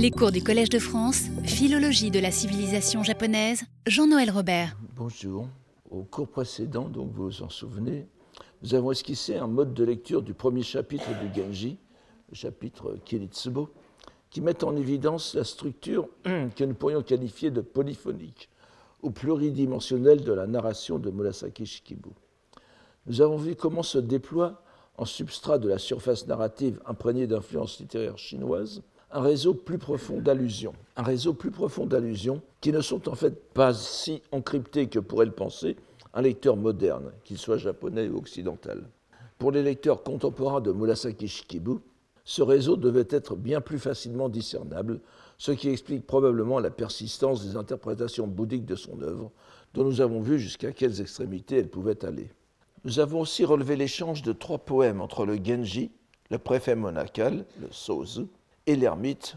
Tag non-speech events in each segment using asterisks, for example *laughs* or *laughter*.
Les cours du Collège de France, Philologie de la civilisation japonaise, Jean-Noël Robert. Bonjour. Au cours précédent, donc vous vous en souvenez, nous avons esquissé un mode de lecture du premier chapitre du Genji, le chapitre Kiritsubo, qui met en évidence la structure *clears throat* que nous pourrions qualifier de polyphonique ou pluridimensionnelle de la narration de Murasaki Shikibu. Nous avons vu comment se déploie, en substrat de la surface narrative imprégnée d'influences littéraires chinoises, un réseau plus profond d'allusions. Un réseau plus profond d'allusions qui ne sont en fait pas si encryptées que pourrait le penser un lecteur moderne, qu'il soit japonais ou occidental. Pour les lecteurs contemporains de Murasaki Shikibu, ce réseau devait être bien plus facilement discernable, ce qui explique probablement la persistance des interprétations bouddhiques de son œuvre, dont nous avons vu jusqu'à quelles extrémités elles pouvaient aller. Nous avons aussi relevé l'échange de trois poèmes entre le Genji, le préfet monacal, le Sozu, et l'ermite,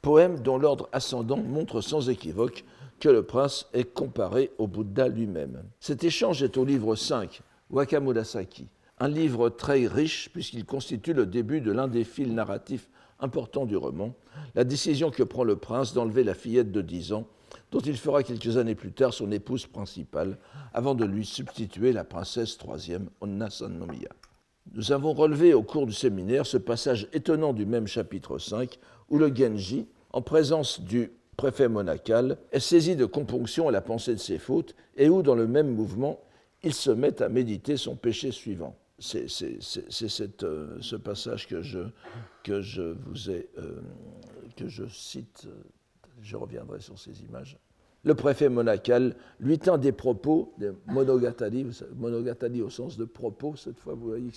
poème dont l'ordre ascendant montre sans équivoque que le prince est comparé au Bouddha lui-même. Cet échange est au livre 5, Wakamurasaki, un livre très riche puisqu'il constitue le début de l'un des fils narratifs importants du roman, la décision que prend le prince d'enlever la fillette de 10 ans, dont il fera quelques années plus tard son épouse principale, avant de lui substituer la princesse troisième, Onna Sannomiya. Nous avons relevé au cours du séminaire ce passage étonnant du même chapitre 5, où le Genji, en présence du préfet monacal, est saisi de componction à la pensée de ses fautes, et où, dans le même mouvement, il se met à méditer son péché suivant. C'est euh, ce passage que je, vous ai, euh, que je cite, je reviendrai sur ces images le préfet monacal lui tint des propos, des monogatari, au sens de propos, cette fois vous voyez que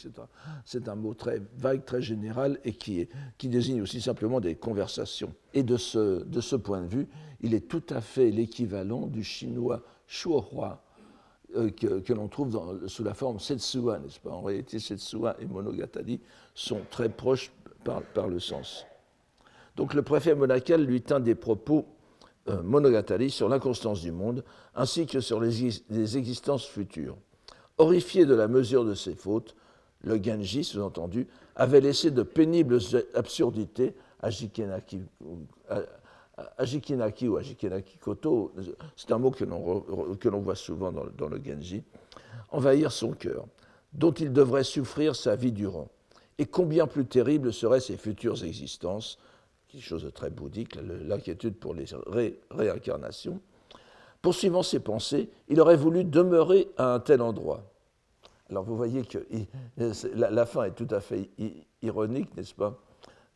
c'est un, mot très vague, très général et qui, désigne aussi simplement des conversations. Et de ce, point de vue, il est tout à fait l'équivalent du chinois shuohua euh, que, l'on trouve sous la forme setsua, n'est-ce pas? En réalité, setsua et monogatari sont très proches par, le sens. Donc le préfet monacal lui tint des propos Monogatari sur l'inconstance du monde, ainsi que sur les, existences futures. Horrifié de la mesure de ses fautes, le Genji, sous-entendu, avait laissé de pénibles absurdités à Jikenaki, ou à Jikenaki Koto, c'est un mot que l'on voit souvent dans, dans, le Genji, envahir son cœur, dont il devrait souffrir sa vie durant. Et combien plus terribles seraient ses futures existences, chose très bouddhique, l'inquiétude pour les réincarnations. Poursuivant ses pensées, il aurait voulu demeurer à un tel endroit. Alors vous voyez que la, fin est tout à fait ironique, n'est-ce pas?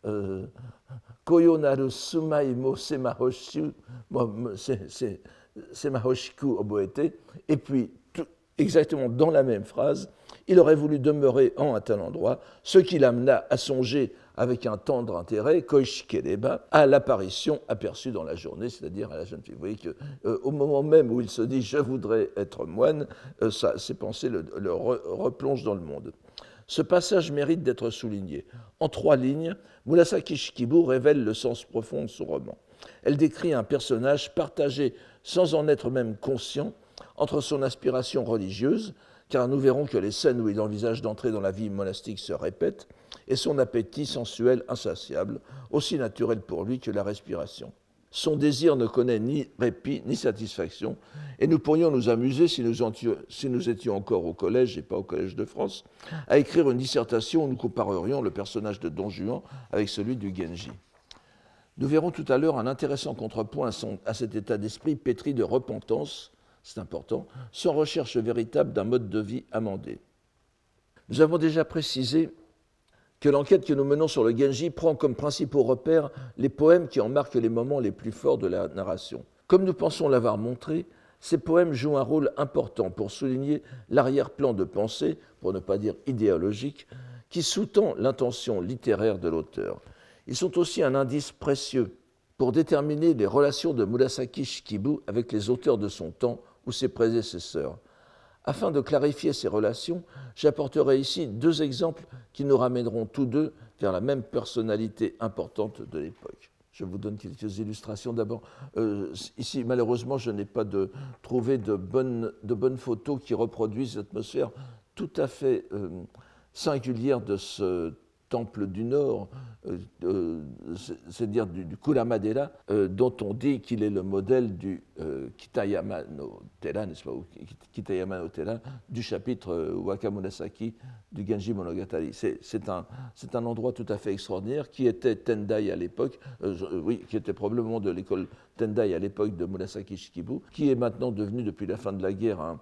Euh, Koyonaru sumaimo semahoshiku oboete. Et puis, exactement dans la même phrase, il aurait voulu demeurer en un tel endroit, ce qui l'amena à songer avec un tendre intérêt, Koishikereba, à l'apparition aperçue dans la journée, c'est-à-dire à la jeune fille. Vous voyez qu'au euh, moment même où il se dit je voudrais être moine, euh, ses pensées le, replongent dans le monde. Ce passage mérite d'être souligné. En trois lignes, Murasaki Shikibu révèle le sens profond de son roman. Elle décrit un personnage partagé sans en être même conscient entre son aspiration religieuse, car nous verrons que les scènes où il envisage d'entrer dans la vie monastique se répètent, et son appétit sensuel insatiable, aussi naturel pour lui que la respiration. Son désir ne connaît ni répit ni satisfaction, et nous pourrions nous amuser, si nous, étions encore au collège et pas au Collège de France, à écrire une dissertation où nous comparerions le personnage de Don Juan avec celui du Genji. Nous verrons tout à l'heure un intéressant contrepoint à cet état d'esprit pétri de repentance, c'est important, sans recherche véritable d'un mode de vie amendé. Nous avons déjà précisé que l'enquête que nous menons sur le Genji prend comme principaux repères les poèmes qui en marquent les moments les plus forts de la narration. Comme nous pensons l'avoir montré, ces poèmes jouent un rôle important pour souligner l'arrière-plan de pensée, pour ne pas dire idéologique, qui sous-tend l'intention littéraire de l'auteur. Ils sont aussi un indice précieux pour déterminer les relations de Murasaki Shikibu avec les auteurs de son temps ou ses prédécesseurs. Afin de clarifier ces relations, j'apporterai ici deux exemples qui nous ramèneront tous deux vers la même personnalité importante de l'époque. Je vous donne quelques illustrations. D'abord, euh, ici, malheureusement, je n'ai pas trouvé de bonnes, de bonnes photos qui reproduisent l'atmosphère tout à fait euh, singulière de ce temple du Nord, euh, c'est-à-dire du, du Kulamadera, dont on dit qu'il est le modèle du Kitayama no Tera, n'est-ce pas, Kitayama no Tera, du chapitre Wakamunasaki du Genji Monogatari. C'est un, un, endroit tout à fait extraordinaire qui était Tendai à l'époque, oui, qui était probablement de l'école Tendai à l'époque de Murasaki Shikibu, qui est maintenant devenu depuis la fin de la guerre un,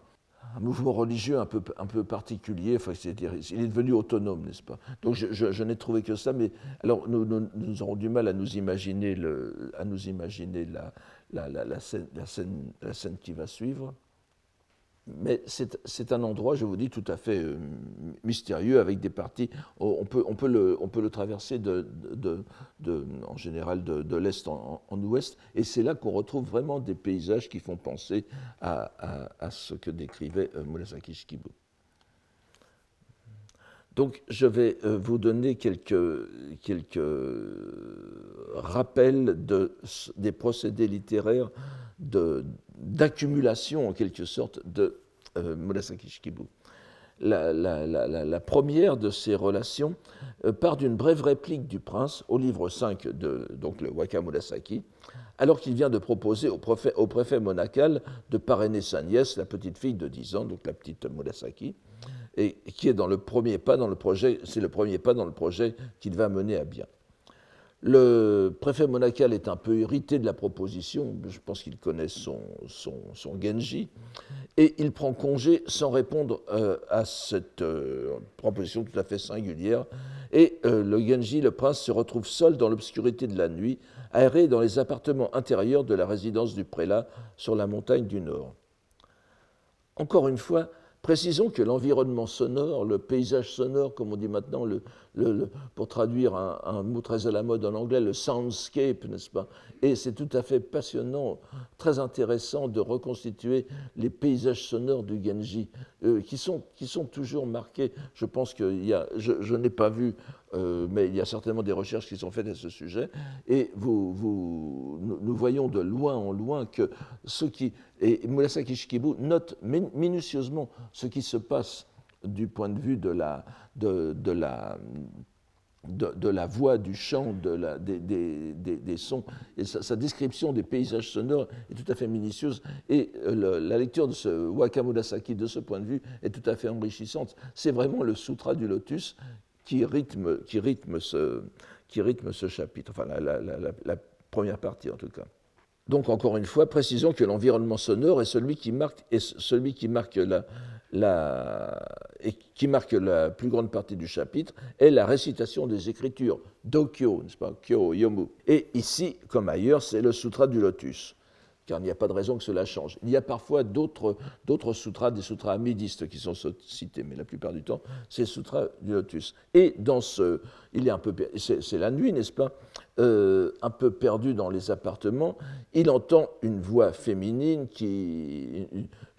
un mouvement religieux un peu, un peu particulier, enfin, c'est-à-dire, il est devenu autonome, n'est-ce pas? Donc je, je, n'ai trouvé que ça, mais alors nous, nous, aurons du mal à nous imaginer, le, à nous imaginer la, la, la, scène, la scène qui va suivre. Mais c'est un endroit, je vous dis, tout à fait euh, mystérieux, avec des parties. On peut, on peut, le, on peut le traverser en général de, l'est en, ouest, et c'est là qu'on retrouve vraiment des paysages qui font penser à ce que décrivait euh, Murasaki Shikibu. Donc, je vais euh, vous donner quelques, rappels de, des procédés littéraires d'accumulation, en quelque sorte, de euh, Murasaki Shikibu. La, première de ces relations euh, part d'une brève réplique du prince au livre 5 de donc le Waka Murasaki, alors qu'il vient de proposer au préfet, au préfet monacal de parrainer sa nièce, la petite fille de 10 ans, donc la petite Murasaki et qui est dans le premier pas dans le projet, c'est le premier pas dans le projet qu'il va mener à bien. Le préfet monacal est un peu irrité de la proposition, je pense qu'il connaît son, son, Genji, et il prend congé sans répondre euh, à cette euh, proposition tout à fait singulière. Et euh, le Genji, le prince, se retrouve seul dans l'obscurité de la nuit, aéré dans les appartements intérieurs de la résidence du prélat sur la montagne du Nord. Encore une fois, Précisons que l'environnement sonore, le paysage sonore, comme on dit maintenant, le, pour traduire un, mot très à la mode en anglais, le soundscape, n'est-ce pas? Et c'est tout à fait passionnant, très intéressant de reconstituer les paysages sonores du Genji, euh, qui, sont, toujours marqués. Je pense que je, n'ai pas vu euh, mais il y a certainement des recherches qui sont faites à ce sujet. Et nous, voyons de loin en loin que ce qui. Et Murasaki Shikibu note minutieusement ce qui se passe du point de vue de la, de, la, de, la voix, du chant, de la, des, des, des, sons. Et sa, description des paysages sonores est tout à fait minutieuse. Et euh, la lecture de ce Wakamudasaki, de ce point de vue, est tout à fait enrichissante. C'est vraiment le Sutra du Lotus qui rythme, qui rythme, ce, qui rythme ce chapitre, enfin la, la, première partie en tout cas. Donc encore une fois, précisons que l'environnement sonore est celui qui marque, est celui qui marque la, qui marque la plus grande partie du chapitre est la récitation des Écritures, Dokyo, n'est-ce pas, Kyo, Yomu. Et ici, comme ailleurs, c'est le Sutra du Lotus car il n'y a pas de raison que cela change. Il y a parfois d'autres sutras, des sutras amidistes qui sont cités, mais la plupart du temps, c'est sutras du lotus. Et dans ce, il est un peu, c'est la nuit, n'est-ce pas? Euh, Un peu perdu dans les appartements, il entend une voix féminine qui,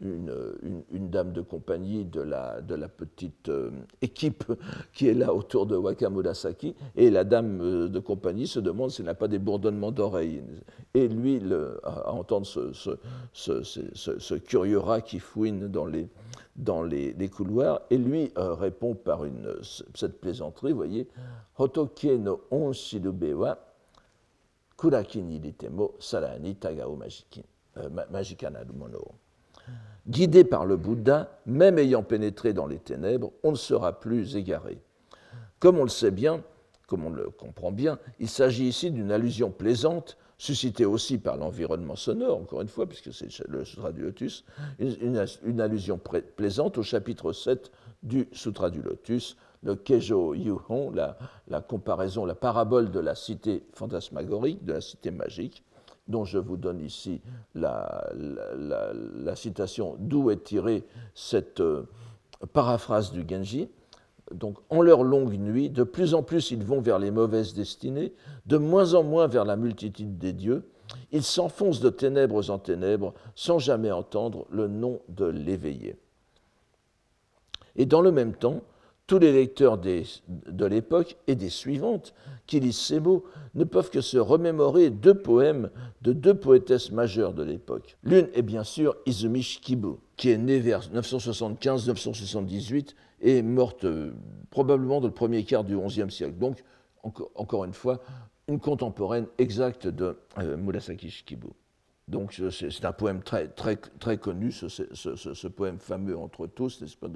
une, une, dame de compagnie de la, de la petite euh, équipe qui est là autour de Wakamurasaki, et la dame euh, de compagnie se demande s'il n'a pas des bourdonnements d'oreilles. Et lui, le, à, entendre ce, ce, curieux rat qui fouine dans les, dans les, couloirs, et lui répond par une, cette plaisanterie, vous voyez, Hotoke no kuraki ni ritemo sarani tagao majikana mono. Guidé par le Bouddha, même ayant pénétré dans les ténèbres, on ne sera plus égaré. Comme on le sait bien, comme on le comprend bien, il s'agit ici d'une allusion plaisante, suscitée aussi par l'environnement sonore, encore une fois, puisque c'est le Sutra du Lotus, une, une, allusion plaisante au chapitre 7 du Sutra du Lotus, le Kejo Yuhon, la, comparaison, la parabole de la cité fantasmagorique, de la cité magique, dont je vous donne ici la citation d'où est tirée cette euh, paraphrase du Genji. Donc, en leur longue nuit, de plus en plus ils vont vers les mauvaises destinées, de moins en moins vers la multitude des dieux. Ils s'enfoncent de ténèbres en ténèbres sans jamais entendre le nom de l'éveillé. Et dans le même temps, tous les lecteurs de l'époque et des suivantes qui lisent ces mots ne peuvent que se remémorer deux poèmes de deux poétesses majeures de l'époque. L'une est bien sûr Izumi Shikibu, qui est née vers 975-978 est morte euh, probablement dans le premier quart du XIe siècle. Donc, encore une fois, une contemporaine exacte de euh, Murasaki. Donc c'est un poème très, très, très connu, ce, poème fameux entre tous, n'est-ce pas?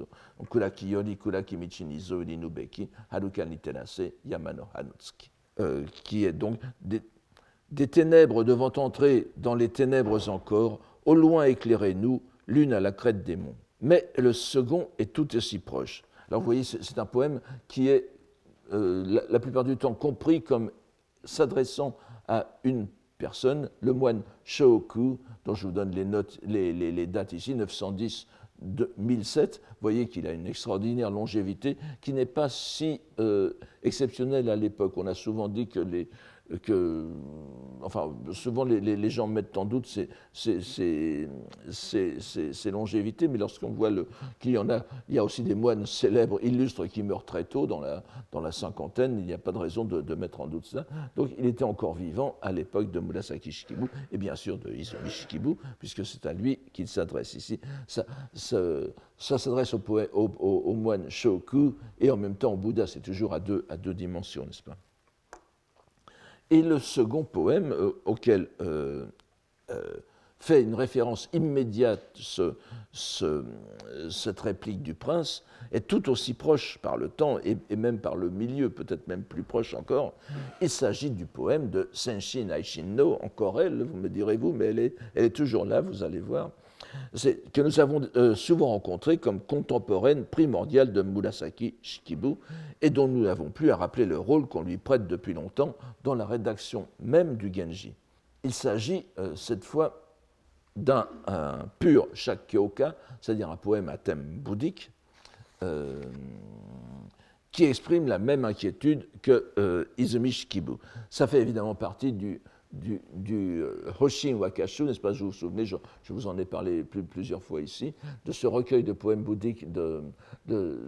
Kuraki Yori, Kuraki Michinizo, Irinubeki, Haruka Niterase, Yamano Hanutsuki. Euh, qui est donc des, des, ténèbres devant entrer dans les ténèbres encore, au loin éclairez-nous, l'une à la crête des monts. Mais le second est tout aussi proche. Alors vous voyez, c'est un poème qui est euh, la, la, plupart du temps compris comme s'adressant à une le moine Shoku, dont je vous donne les, notes, les, dates ici, 910 1007, vous voyez qu'il a une extraordinaire longévité qui n'est pas si euh, exceptionnelle à l'époque. On a souvent dit que les, que, enfin, souvent les, gens mettent en doute ces, longévités, mais lorsqu'on voit qu'il y en a, il y a aussi des moines célèbres, illustres, qui meurent très tôt, dans la, dans la cinquantaine, il n'y a pas de raison de, mettre en doute ça. Donc il était encore vivant à l'époque de Murasaki Shikibu, et bien sûr de Izumi Shikibu, puisque c'est à lui qu'il s'adresse ici. Ça, s'adresse au, au, moine Shoku, et en même temps au Bouddha, c'est toujours à deux, à deux dimensions, n'est-ce pas? Et le second poème, euh, auquel euh, euh, fait une référence immédiate cette réplique du prince, est tout aussi proche par le temps et, même par le milieu, peut-être même plus proche encore. Il s'agit du poème de Senshin Aishinno, encore elle, vous me direz-vous, mais elle est, elle est toujours là, vous allez voir que nous avons euh, souvent rencontré comme contemporaine primordiale de Murasaki Shikibu et dont nous n'avons plus à rappeler le rôle qu'on lui prête depuis longtemps dans la rédaction même du Genji. Il s'agit euh, cette fois d'un pur Shakyoka, c'est-à-dire un poème à thème bouddhique, euh, qui exprime la même inquiétude que Izumi Shikibu. Ça fait évidemment partie du du, du euh, Hoshin Wakashu, n'est-ce pas, je vous souvenez, je, vous en ai parlé plusieurs fois ici, de ce recueil de poèmes bouddhiques de, de,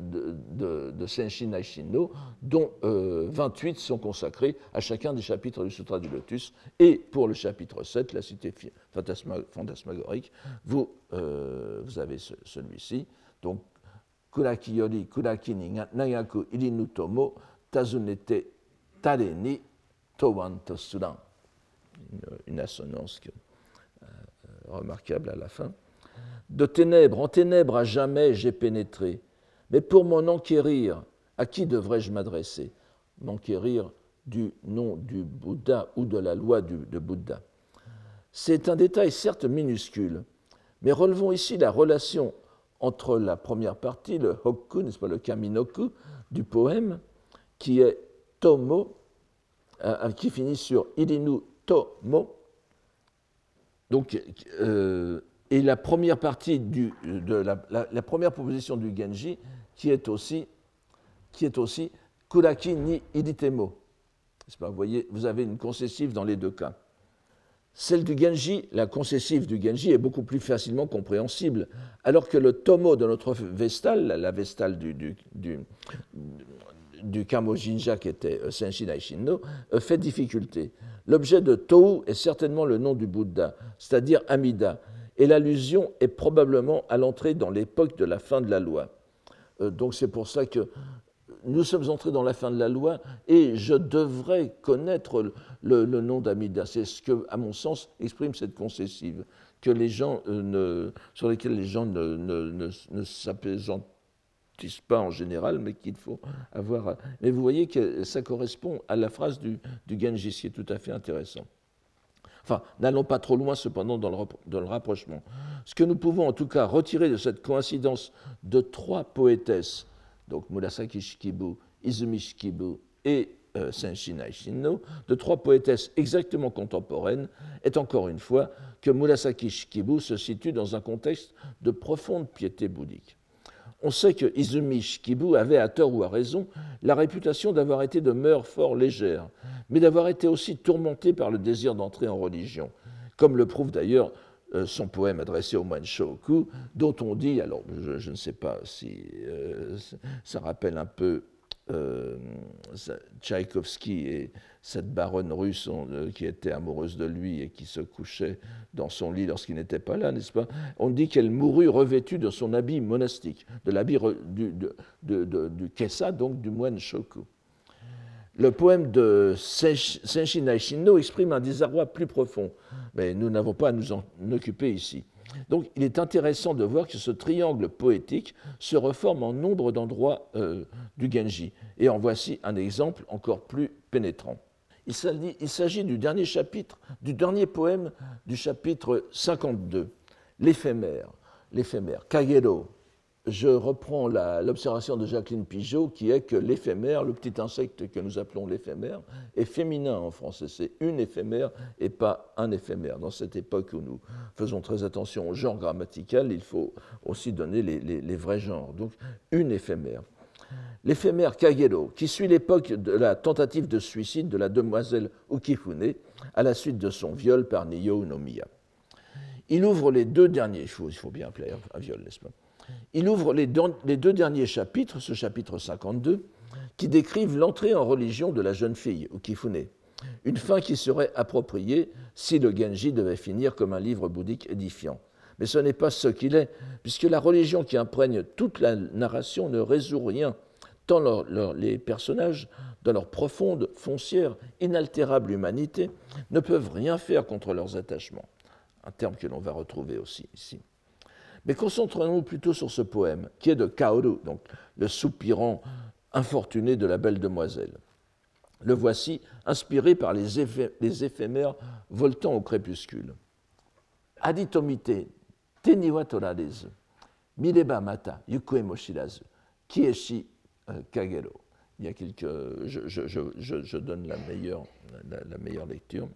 de, Senshin Aishinno, dont 28 euh, sont consacrés à chacun des chapitres du Sutra du Lotus. Et pour le chapitre 7, la cité fantasmagorique, vous, euh, vous avez celui-ci. Donc, Kuraki yori kuraki ni nagaku tazunete tare ni towan une, assonance euh, remarquable à la fin. De ténèbres en ténèbres à jamais j'ai pénétré, mais pour m'en enquérir, à qui devrais-je m'adresser? M'enquérir du nom du Bouddha ou de la loi de Bouddha. C'est un détail certes minuscule, mais relevons ici la relation entre la première partie, le hokku, n'est-ce pas, le kaminoku du poème, qui est tomo, euh, qui finit sur irinu tomo. Donc, euh, et la première partie de la, première proposition du Genji, qui est aussi, qui est aussi kuraki ni iditemo. Vous voyez, vous avez une concessive dans les deux cas. Celle du Genji, la concessive du Genji, est beaucoup plus facilement compréhensible, alors que le tomo de notre Vestal, la Vestale du, du, du Kamojinja qui était euh, Senshin Aishinno, euh, fait difficulté. L'objet de Tou est certainement le nom du Bouddha, c'est-à-dire Amida, et l'allusion est probablement à l'entrée dans l'époque de la fin de la loi. Euh, donc c'est pour ça que nous sommes entrés dans la fin de la loi et je devrais connaître le, nom d'Amida. C'est ce que, à mon sens, exprime cette concessive, ne, sur lesquels les gens ne, ne, ne, ne pas en général, mais qu'il faut avoir. Mais vous voyez que ça correspond à la phrase du, du Genji, qui est tout à fait intéressant. Enfin, n'allons pas trop loin cependant dans le, rapprochement. Ce que nous pouvons en tout cas retirer de cette coïncidence de trois poétesses, donc Murasaki Shikibu, Izumi Shikibu et euh, Senshin de trois poétesses exactement contemporaines, est encore une fois que Murasaki Shikibu se situe dans un contexte de profonde piété bouddhique. On sait que Izumi Shikibu avait, à tort ou à raison, la réputation d'avoir été de mœurs fort légères, mais d'avoir été aussi tourmenté par le désir d'entrer en religion, comme le prouve d'ailleurs euh, son poème adressé au moine Shoku, dont on dit, alors je, ne sais pas si euh, ça rappelle un peu euh, Tchaïkovski et cette baronne russe euh, qui était amoureuse de lui et qui se couchait dans son lit lorsqu'il n'était pas là, n'est-ce pas? On dit qu'elle mourut revêtue de son habit monastique, de l'habit du, du Kessa, donc du moine Shoku. Le poème de Senshi Naishino exprime un désarroi plus profond, mais nous n'avons pas à nous en occuper ici. Donc il est intéressant de voir que ce triangle poétique se reforme en nombre d'endroits euh, du Genji. Et en voici un exemple encore plus pénétrant. Il s'agit du dernier chapitre, du dernier poème du chapitre 52, l'éphémère. L'éphémère, Kagero, je reprends l'observation de Jacqueline Pigeot qui est que l'éphémère, le petit insecte que nous appelons l'éphémère, est féminin en français. C'est une éphémère et pas un éphémère. Dans cette époque où nous faisons très attention au genre grammatical, il faut aussi donner les, vrais genres. Donc, une éphémère. L'éphémère Kagero, qui suit l'époque de la tentative de suicide de la demoiselle Ukifune à la suite de son viol par Niyo Nomiya. Il ouvre les deux derniers, il faut, il faut bien appeler un viol, n'est-ce pas? Il ouvre les deux, derniers chapitres, ce chapitre 52, qui décrivent l'entrée en religion de la jeune fille, Ukifune, une fin qui serait appropriée si le Genji devait finir comme un livre bouddhique édifiant. Mais ce n'est pas ce qu'il est, puisque la religion qui imprègne toute la narration ne résout rien, tant les personnages, dans leur profonde, foncière, inaltérable humanité, ne peuvent rien faire contre leurs attachements. Un terme que l'on va retrouver aussi ici. Mais concentrons-nous plutôt sur ce poème, qui est de Kaoru, donc le soupirant infortuné de la belle demoiselle. Le voici, inspiré par les, éphémères voltant au crépuscule. Aditomite, teniwa torarezu, mireba mata, yukue moshirazu, kieshi euh, kagero. Il y a quelques, je, donne la meilleure, la meilleure lecture.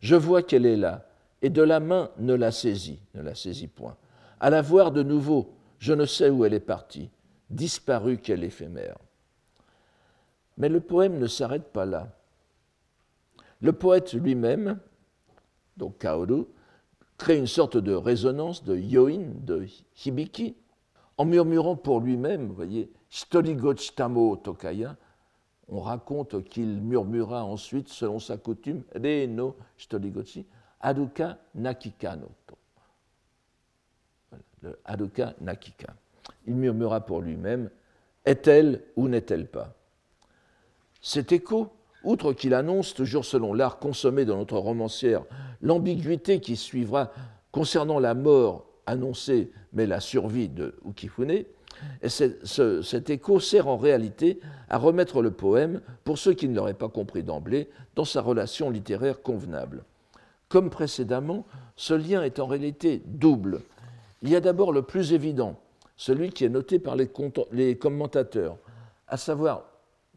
Je vois qu'elle est là, et de la main ne la saisit, ne la saisit point. À la voir de nouveau, je ne sais où elle est partie, disparue qu'elle éphémère. Mais le poème ne s'arrête pas là. Le poète lui-même, donc Kaoru, crée une sorte de résonance de yoin, de hibiki, en murmurant pour lui-même, vous voyez, Storigochitamo Tokaya, on raconte qu'il murmura ensuite, selon sa coutume, Re no Storigochi, Aduka Nakikano le Nakika. Il murmura pour lui-même Est-elle ou n'est-elle pas? Cet écho, outre qu'il annonce, toujours selon l'art consommé de notre romancière, l'ambiguïté qui suivra concernant la mort annoncée mais la survie de Ukifune, et cet écho sert en réalité à remettre le poème, pour ceux qui ne l'auraient pas compris d'emblée, dans sa relation littéraire convenable. Comme précédemment, ce lien est en réalité double, il y a d'abord le plus évident, celui qui est noté par les, commentateurs, à savoir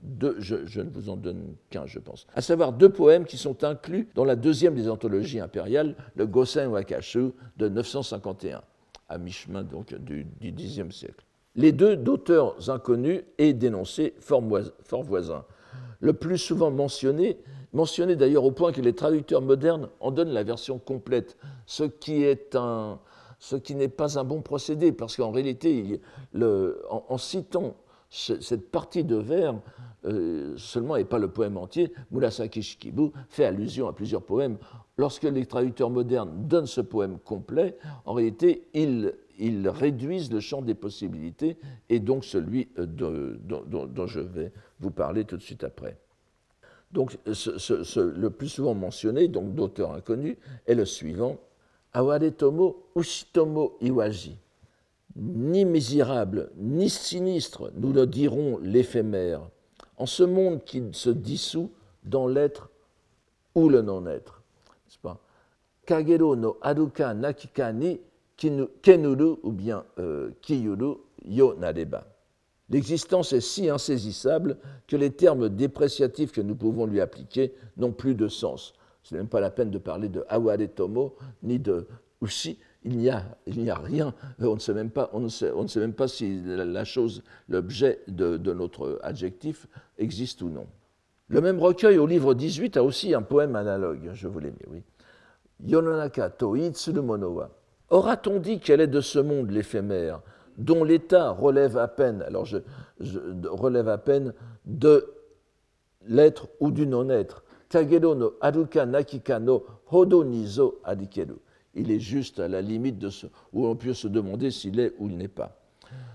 deux, je, ne vous en donne qu'un, je pense, à savoir deux poèmes qui sont inclus dans la deuxième des anthologies impériales, le Gosen Wakashu de 951, à mi-chemin donc du, Xe siècle. Les deux d'auteurs inconnus et dénoncés fort, fort voisins. Le plus souvent mentionné, mentionné d'ailleurs au point que les traducteurs modernes en donnent la version complète, ce qui est un, ce qui n'est pas un bon procédé, parce qu'en réalité, en, citant cette partie de vers euh, seulement et pas le poème entier, Murasaki Shikibu fait allusion à plusieurs poèmes. Lorsque les traducteurs modernes donnent ce poème complet, en réalité, ils, réduisent le champ des possibilités et donc celui euh, dont, je vais vous parler tout de suite après. Donc, le plus souvent mentionné, donc d'auteur inconnu, est le suivant Awaretomo Ushitomo Iwaji. Ni misérable, ni sinistre, nous le dirons l'éphémère, en ce monde qui se dissout dans l'être ou le non-être. Kagero no Aruka Nakika ni Kenuru ou bien euh, Kiyuru Yo Nareba. L'existence est si insaisissable que les termes dépréciatifs que nous pouvons lui appliquer n'ont plus de sens. Ce n'est même pas la peine de parler de Aware Tomo ni de Ushi. Il n'y a, a rien. On ne, sait même pas, on, ne sait, on ne sait même pas si la chose, l'objet de, notre adjectif existe ou non. Le même recueil au livre 18 a aussi un poème analogue, je vous l'ai mis, oui. Yononaka to Monowa. Aura-t-on dit qu'elle est de ce monde l'éphémère, dont l'état relève à peine, alors je, relève à peine de l'être ou du non-être? No aruka nakika no hodo nizo adikeru. Il est juste à la limite de ce où on peut se demander s'il est ou il n'est pas.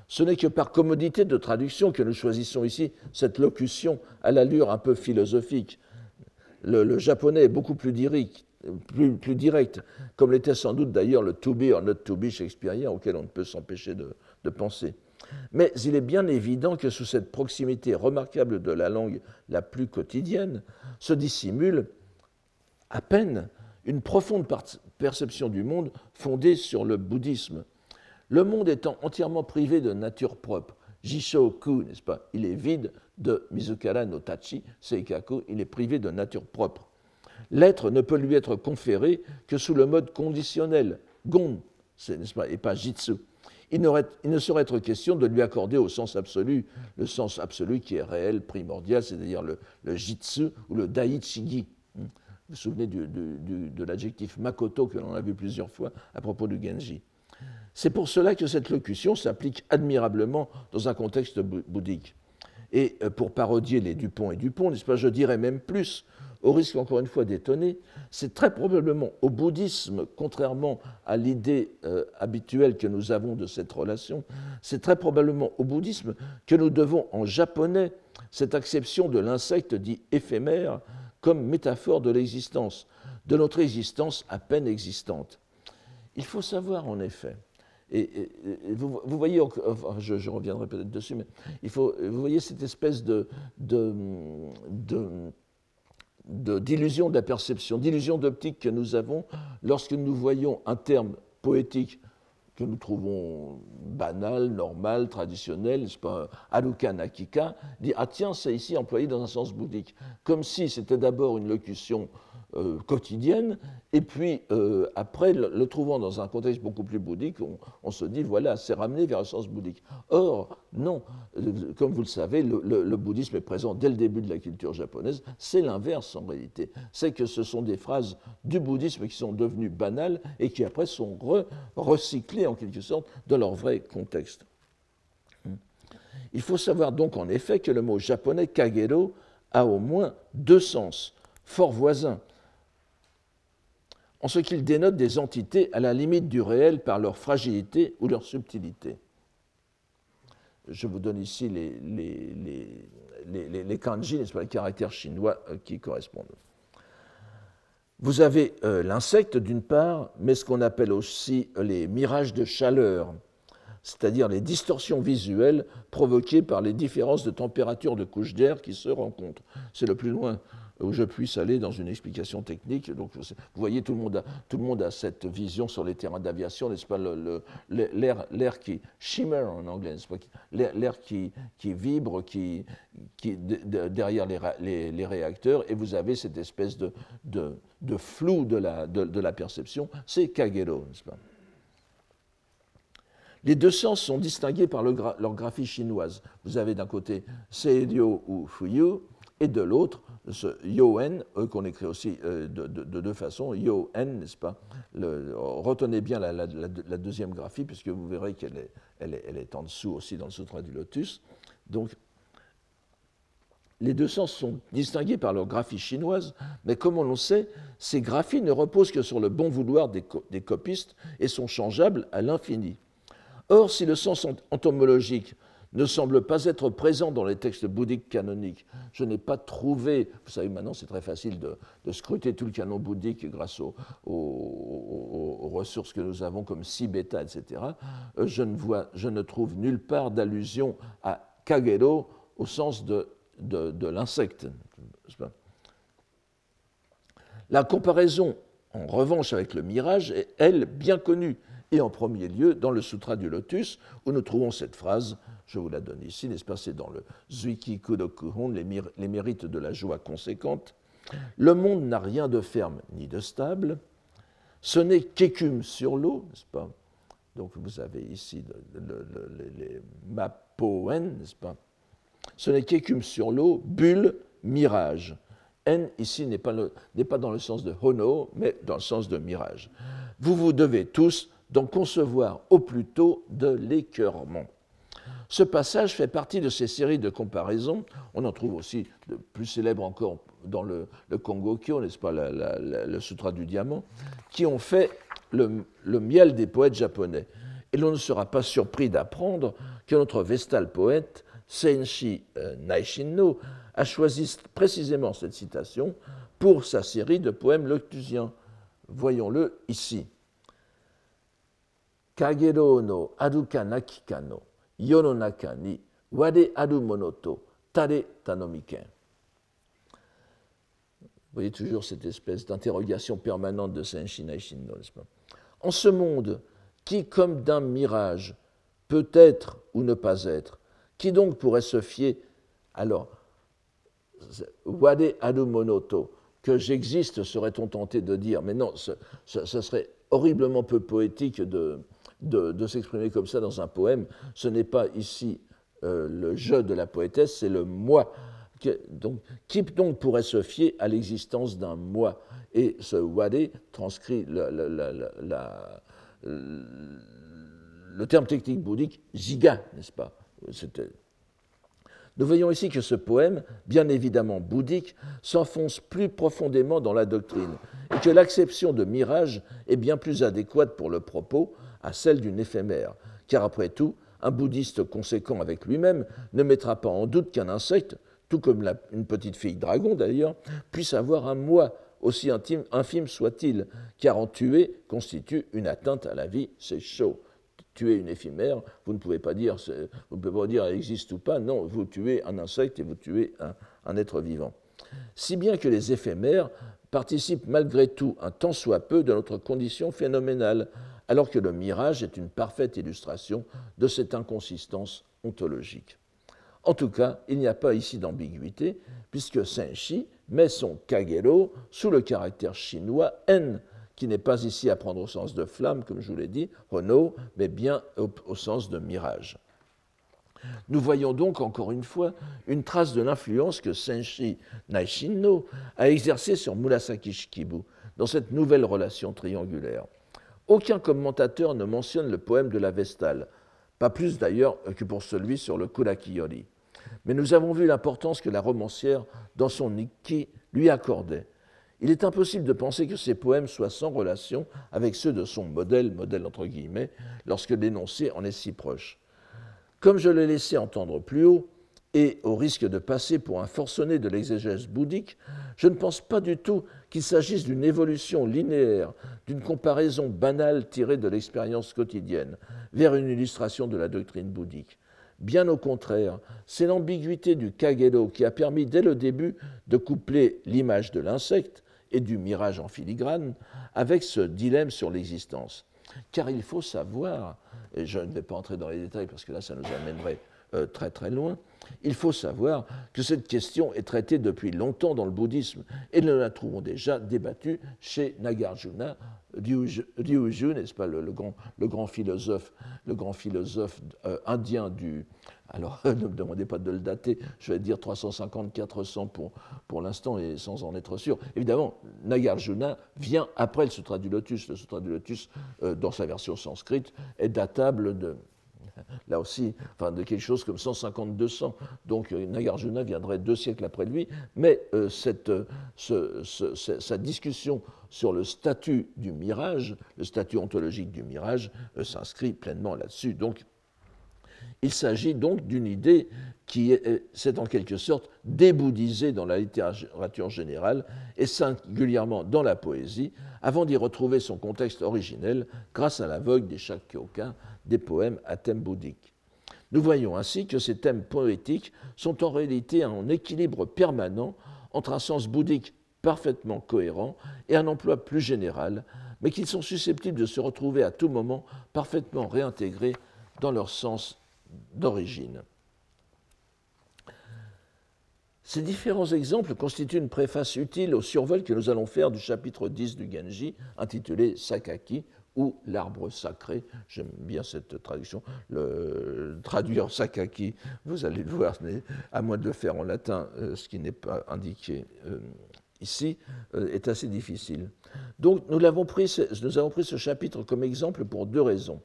Ce n'est que par commodité de traduction que nous choisissons ici cette locution à l'allure un peu philosophique. Le, japonais est beaucoup plus direct, plus, direct, comme l'était sans doute d'ailleurs le to be or not to be shakespearien auquel on ne peut s'empêcher de penser. Mais il est bien évident que sous cette proximité remarquable de la langue la plus quotidienne se dissimule à peine une profonde perception du monde fondée sur le bouddhisme. Le monde étant entièrement privé de nature propre, Jishoku, n'est-ce pas Il est vide de Mizukara no Tachi, Seikaku, il est privé de nature propre. L'être ne peut lui être conféré que sous le mode conditionnel, gon, n'est-ce pas, et pas jitsu. Il, ne saurait être question de lui accorder au sens absolu, le sens absolu qui est réel, primordial, c'est-à-dire le, jitsu ou le daichigi. Vous vous souvenez de l'adjectif makoto que l'on a vu plusieurs fois à propos du Genji. C'est pour cela que cette locution s'applique admirablement dans un contexte bouddhique. Et euh, pour parodier les Dupont et Dupont, n'est-ce pas, je dirais même plus, au risque encore une fois d'étonner, c'est très probablement au bouddhisme, contrairement à l'idée euh, habituelle que nous avons de cette relation, c'est très probablement au bouddhisme que nous devons en japonais cette acception de l'insecte dit éphémère comme métaphore de l'existence, de notre existence à peine existante. Il faut savoir en effet et, vous, voyez, je, reviendrai peut-être dessus, mais il faut, vous voyez cette espèce de, d'illusion de, la perception, d'illusion d'optique que nous avons lorsque nous voyons un terme poétique que nous trouvons banal, normal, traditionnel, aluka nakika, dit ah tiens, c'est ici employé dans un sens bouddhique, comme si c'était d'abord une locution euh, quotidienne, et puis euh, après, le, trouvant dans un contexte beaucoup plus bouddhique, on, se dit, voilà, c'est ramené vers le sens bouddhique. Or, non, euh, comme vous le savez, le, bouddhisme est présent dès le début de la culture japonaise, c'est l'inverse en réalité. C'est que ce sont des phrases du bouddhisme qui sont devenues banales et qui après sont recyclées en quelque sorte de leur vrai contexte. Il faut savoir donc en effet que le mot japonais kagero a au moins deux sens, fort voisins en ce qu'ils dénotent des entités à la limite du réel par leur fragilité ou leur subtilité. Je vous donne ici les, les, kanji, n'est-ce pas, les caractères chinois euh, qui correspondent. Vous avez euh, l'insecte d'une part, mais ce qu'on appelle aussi les mirages de chaleur, c'est-à-dire les distorsions visuelles provoquées par les différences de température de couches d'air qui se rencontrent. C'est le plus loin où je puisse aller dans une explication technique. Donc, vous voyez, tout le monde a, tout le monde a cette vision sur les terrains d'aviation, n'est-ce pas L'air qui shimmer en anglais, L'air qui, qui vibre, qui, qui derrière les, les, réacteurs, et vous avez cette espèce de, de, de flou de la, de, la perception. C'est Kagero, n'est-ce pas les deux sens sont distingués par leur graphie chinoise. Vous avez d'un côté Seirio ou Fuyu, et de l'autre ce Yo-en, qu'on écrit aussi euh, de, deux façons, Yo-en, n'est-ce pas? Retenez bien la, deuxième graphie, puisque vous verrez qu'elle est, en dessous aussi dans le Sutra du Lotus. Donc, les deux sens sont distingués par leur graphie chinoise, mais comme on le sait, ces graphies ne reposent que sur le bon vouloir des copistes et sont changeables à l'infini. Or, si le sens entomologique ne semble pas être présent dans les textes bouddhiques canoniques. Je n'ai pas trouvé, vous savez maintenant c'est très facile de, scruter tout le canon bouddhique grâce aux, ressources que nous avons comme si bêta, etc. Euh, je ne, trouve nulle part d'allusion à Kagero au sens de, l'insecte. La comparaison, en revanche, avec le mirage est, elle, bien connue, et en premier lieu dans le Sutra du Lotus, où nous trouvons cette phrase je vous la donne ici, n'est-ce pas C'est dans le Zuiki Kudokuhon, les, les mérites de la joie conséquente. Le monde n'a rien de ferme ni de stable. Ce n'est qu'écume sur l'eau, n'est-ce pas? Donc vous avez ici les mapoen, n'est-ce pas Ce n'est qu'écume sur l'eau, bulle, mirage. N ici n'est pas, dans le sens de hono, mais dans le sens de mirage. Vous vous devez tous d'en concevoir au plus tôt de l'écœurement. Ce passage fait partie de ces séries de comparaisons. On en trouve aussi de plus célèbres encore dans le, Congo Kyo, n'est-ce pas, le Sutra du Diamant, qui ont fait le, miel des poètes japonais. Et l'on ne sera pas surpris d'apprendre que notre vestal poète, Senshi euh, Naishinno, a choisi précisément cette citation pour sa série de poèmes loctusiens. Voyons-le ici. Kagero no aruka nakikano, yononaka ni wade aru monoto, tare tanomiken. Vous voyez toujours cette espèce d'interrogation permanente de Senshi Naishinno, n'est-ce pas? En ce monde qui, comme d'un mirage, peut être ou ne pas être, qui donc pourrait se fier? Alors, Wade Adu Monoto, que j'existe, serait-on tenté de dire, mais non, ce, serait horriblement peu poétique de, de, s'exprimer comme ça dans un poème. Ce n'est pas ici euh, le je de la poétesse, c'est le moi. Donc, qui donc pourrait se fier à l'existence d'un moi? Et ce wade transcrit le terme technique bouddhique ziga, n'est-ce pas? Nous voyons ici que ce poème, bien évidemment bouddhique, s'enfonce plus profondément dans la doctrine et que l'acception de mirage est bien plus adéquate pour le propos à celle d'une éphémère, car après tout, un bouddhiste conséquent avec lui-même ne mettra pas en doute qu'un insecte, tout comme une petite fille dragon d'ailleurs, puisse avoir un moi aussi intime, infime soit-il, car en tuer constitue une atteinte à la vie, c'est chaud. Tuer une éphémère, vous ne pouvez pas dire, vous pouvez pas dire elle existe ou pas, non, vous tuez un insecte et vous tuez un, un être vivant. Si bien que les éphémères participent malgré tout un tant soit peu de notre condition phénoménale, alors que le mirage est une parfaite illustration de cette inconsistance ontologique. En tout cas, il n'y a pas ici d'ambiguïté, puisque Senshi met son kagero sous le caractère chinois n, qui n'est pas ici à prendre au sens de flamme, comme je vous l'ai dit, Renault, mais bien au, sens de mirage. Nous voyons donc encore une fois une trace de l'influence que Senshi Naishinno a exercée sur Murasaki Shikibu dans cette nouvelle relation triangulaire. Aucun commentateur ne mentionne le poème de la Vestale, pas plus d'ailleurs que pour celui sur le Kurakiyori. Mais nous avons vu l'importance que la romancière, dans son Nikki, lui accordait. Il est impossible de penser que ces poèmes soient sans relation avec ceux de son modèle, modèle entre guillemets, lorsque l'énoncé en est si proche. Comme je l'ai laissé entendre plus haut, et au risque de passer pour un forcené de l'exégèse bouddhique, je ne pense pas du tout qu'il s'agisse d'une évolution linéaire, d'une comparaison banale tirée de l'expérience quotidienne, vers une illustration de la doctrine bouddhique. Bien au contraire, c'est l'ambiguïté du kagero qui a permis dès le début de coupler l'image de l'insecte et du mirage en filigrane avec ce dilemme sur l'existence. Car il faut savoir, et je ne vais pas entrer dans les détails parce que là ça nous amènerait euh, très très loin, il faut savoir que cette question est traitée depuis longtemps dans le bouddhisme et nous la trouvons déjà débattue chez Nagarjuna, Ryuju, n'est-ce pas, le, grand, philosophe, le grand philosophe euh, indien du. Alors, *laughs* ne me demandez pas de le dater, je vais dire 350-400 pour, pour l'instant et sans en être sûr. Évidemment, Nagarjuna vient après le Sutra du Lotus. Le Sutra du Lotus, euh, dans sa version sanscrite, est datable de là aussi, enfin, de quelque chose comme 150-200. Donc euh, Nagarjuna viendrait deux siècles après lui, mais euh, cette, euh, sa discussion sur le statut du mirage, le statut ontologique du mirage, s'inscrit pleinement là-dessus. Donc il s'agit donc d'une idée qui s'est en quelque sorte débouddhisée dans la littérature générale et singulièrement dans la poésie, avant d'y retrouver son contexte originel grâce à la vogue des Shakyoka, des poèmes à thème bouddhique. Nous voyons ainsi que ces thèmes poétiques sont en réalité en équilibre permanent entre un sens bouddhique parfaitement cohérent et un emploi plus général, mais qu'ils sont susceptibles de se retrouver à tout moment parfaitement réintégrés dans leur sens d'origine. Ces différents exemples constituent une préface utile au survol que nous allons faire du chapitre 10 du Genji, intitulé Sakaki, ou l'arbre sacré. J'aime bien cette traduction. Le, traduire sakaki, vous allez le voir, à moins de le faire en latin, euh, ce qui n'est pas indiqué euh, ici est assez difficile. Donc nous, avons pris, nous avons pris ce chapitre comme exemple pour deux raisons.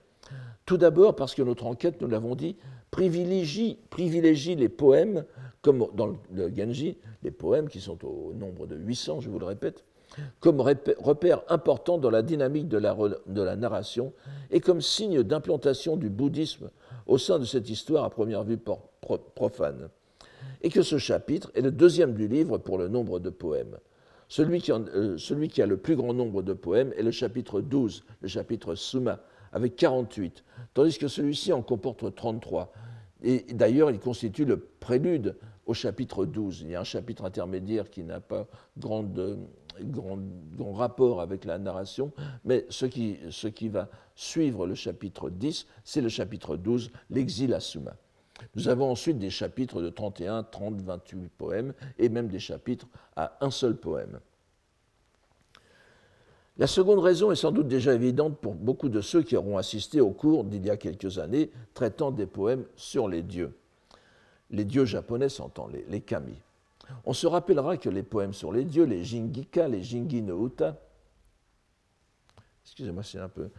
Tout d'abord parce que notre enquête, nous l'avons dit, privilégie, privilégie les poèmes, comme dans le Genji, les poèmes qui sont au nombre de 800, je vous le répète, comme repère important dans la dynamique de la, de la narration et comme signe d'implantation du bouddhisme au sein de cette histoire à première vue profane. Et que ce chapitre est le deuxième du livre pour le nombre de poèmes. Celui qui, euh, celui qui a le plus grand nombre de poèmes est le chapitre 12, le chapitre Summa, avec 48, tandis que celui-ci en comporte 33. Et d'ailleurs, il constitue le prélude au chapitre 12. Il y a un chapitre intermédiaire qui n'a pas grand, grand, rapport avec la narration, mais ce qui, va suivre le chapitre 10, c'est le chapitre 12, l'exil à Summa. Nous avons ensuite des chapitres de 31, 30, 28 poèmes, et même des chapitres à un seul poème. La seconde raison est sans doute déjà évidente pour beaucoup de ceux qui auront assisté au cours d'il y a quelques années traitant des poèmes sur les dieux. Les dieux japonais s'entend, les, kami. On se rappellera que les poèmes sur les dieux, les jingika, les jingi no uta, excusez-moi, c'est un peu,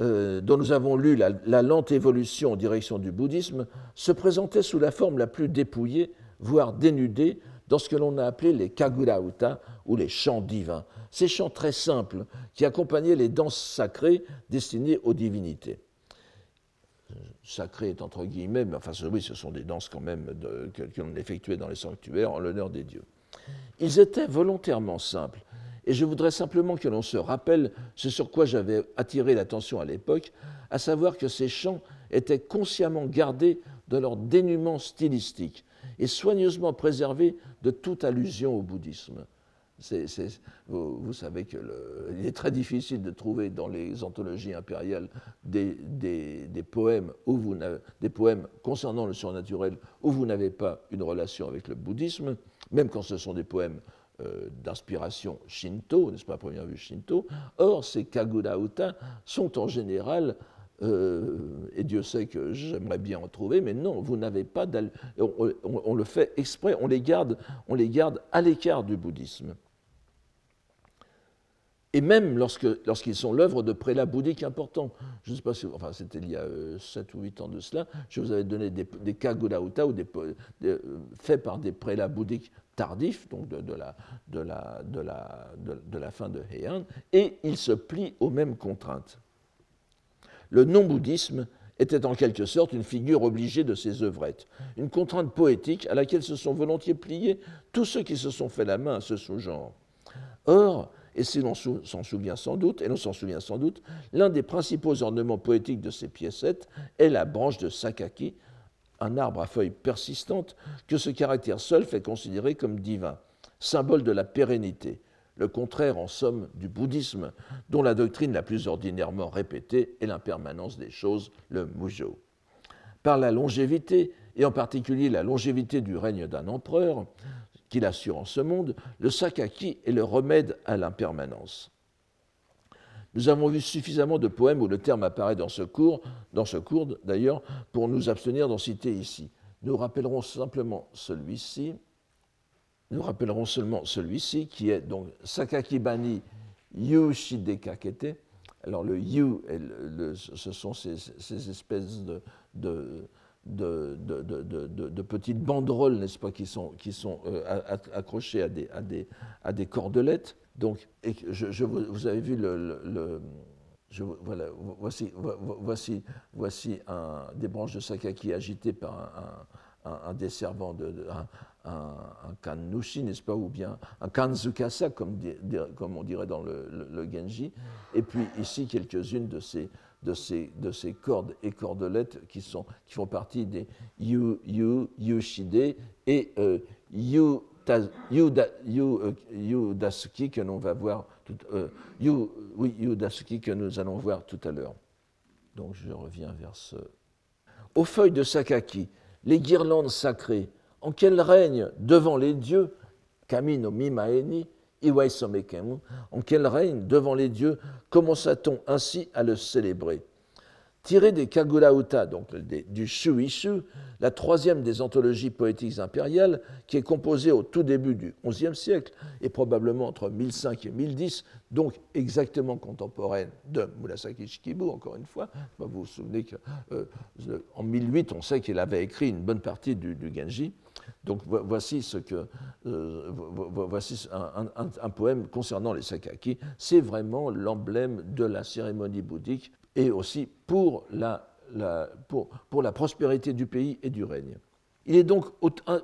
euh, dont nous avons lu la, la, lente évolution en direction du bouddhisme, se présentaient sous la forme la plus dépouillée, voire dénudée, dans ce que l'on a appelé les kagurauta ou les chants divins, ces chants très simples qui accompagnaient les danses sacrées destinées aux divinités. Sacrées entre guillemets, mais enfin oui, ce sont des danses quand même de, que, l'on effectuait dans les sanctuaires en l'honneur des dieux. Ils étaient volontairement simples, et je voudrais simplement que l'on se rappelle ce sur quoi j'avais attiré l'attention à l'époque, à savoir que ces chants étaient consciemment gardés de leur dénuement stylistique et soigneusement préservés de toute allusion au bouddhisme. Vous, savez qu'il est très difficile de trouver dans les anthologies impériales des, poèmes où vous des poèmes concernant le surnaturel où vous n'avez pas une relation avec le bouddhisme, même quand ce sont des poèmes euh, d'inspiration shinto, n'est-ce pas, à première vue shinto. Or, ces kagura uta sont en général euh, et Dieu sait que j'aimerais bien en trouver, mais non, vous n'avez pas on, on, le fait exprès, on les garde, on les garde à l'écart du bouddhisme. Et même lorsqu'ils sont l'œuvre de prélats bouddhiques importants. Je ne sais pas si, enfin c'était il y a 7 euh, ou 8 ans de cela, je vous avais donné des, des kagurauta ou des, euh, faits par des prélats bouddhiques tardifs, donc de, de, la, de, la, de, la, de, la fin de Heian, et ils se plient aux mêmes contraintes le non-bouddhisme était en quelque sorte une figure obligée de ces œuvrettes, une contrainte poétique à laquelle se sont volontiers pliés tous ceux qui se sont fait la main à ce sous-genre. Or, et si l'on s'en souvient sans doute, souvient sans doute, l'un des principaux ornements poétiques de ces piécettes est la branche de Sakaki, un arbre à feuilles persistantes que ce caractère seul fait considérer comme divin, symbole de la pérennité, le contraire en somme du bouddhisme, dont la doctrine la plus ordinairement répétée est l'impermanence des choses, le mujo. Par la longévité, et en particulier la longévité du règne d'un empereur, qu'il assure en ce monde, le sakaki est le remède à l'impermanence. Nous avons vu suffisamment de poèmes où le terme apparaît dans ce cours, dans ce cours d'ailleurs, pour nous abstenir d'en citer ici. Nous rappellerons simplement celui-ci, nous rappellerons seulement celui-ci, qui est donc Sakakibani Yu Shidekakete. Alors le Yu, ce sont ces, espèces de, de, petites banderoles, n'est-ce pas, qui sont, qui sont euh, accrochées à des, à, des, à des cordelettes. Donc, je, vous avez vu le, je, voilà, voici, voici, voici un, des branches de sakaki agitées par un, un, un desservant, de, un, kannushi, n'est-ce pas, ou bien un kanzukasa, comme, comme on dirait dans le, Genji. Et puis ici, quelques-unes de ces, de, ces, de ces cordes et cordelettes qui, sont, qui font partie des yu, yu, yushide et euh, yu, yu, euh, que l'on va voir tout, euh, oui, yu dasuki que nous allons voir tout à l'heure. Donc je reviens vers ce. Aux feuilles de sakaki, les guirlandes sacrées, en quel règne devant les dieux, Kamino Mimaeni, en quel règne devant les dieux commença-t-on ainsi à le célébrer? Tiré des Kagura donc du Shuishu, la troisième des anthologies poétiques impériales, qui est composée au tout début du XIe siècle et probablement entre 1005 et 1010, donc exactement contemporaine de Murasaki Shikibu, encore une fois. Vous vous souvenez qu'en 1008, on sait qu'il avait écrit une bonne partie du, Genji. Donc voici, un, poème concernant les Sakaki. C'est vraiment l'emblème de la cérémonie bouddhique et aussi pour la, pour, pour la prospérité du pays et du règne. Il est donc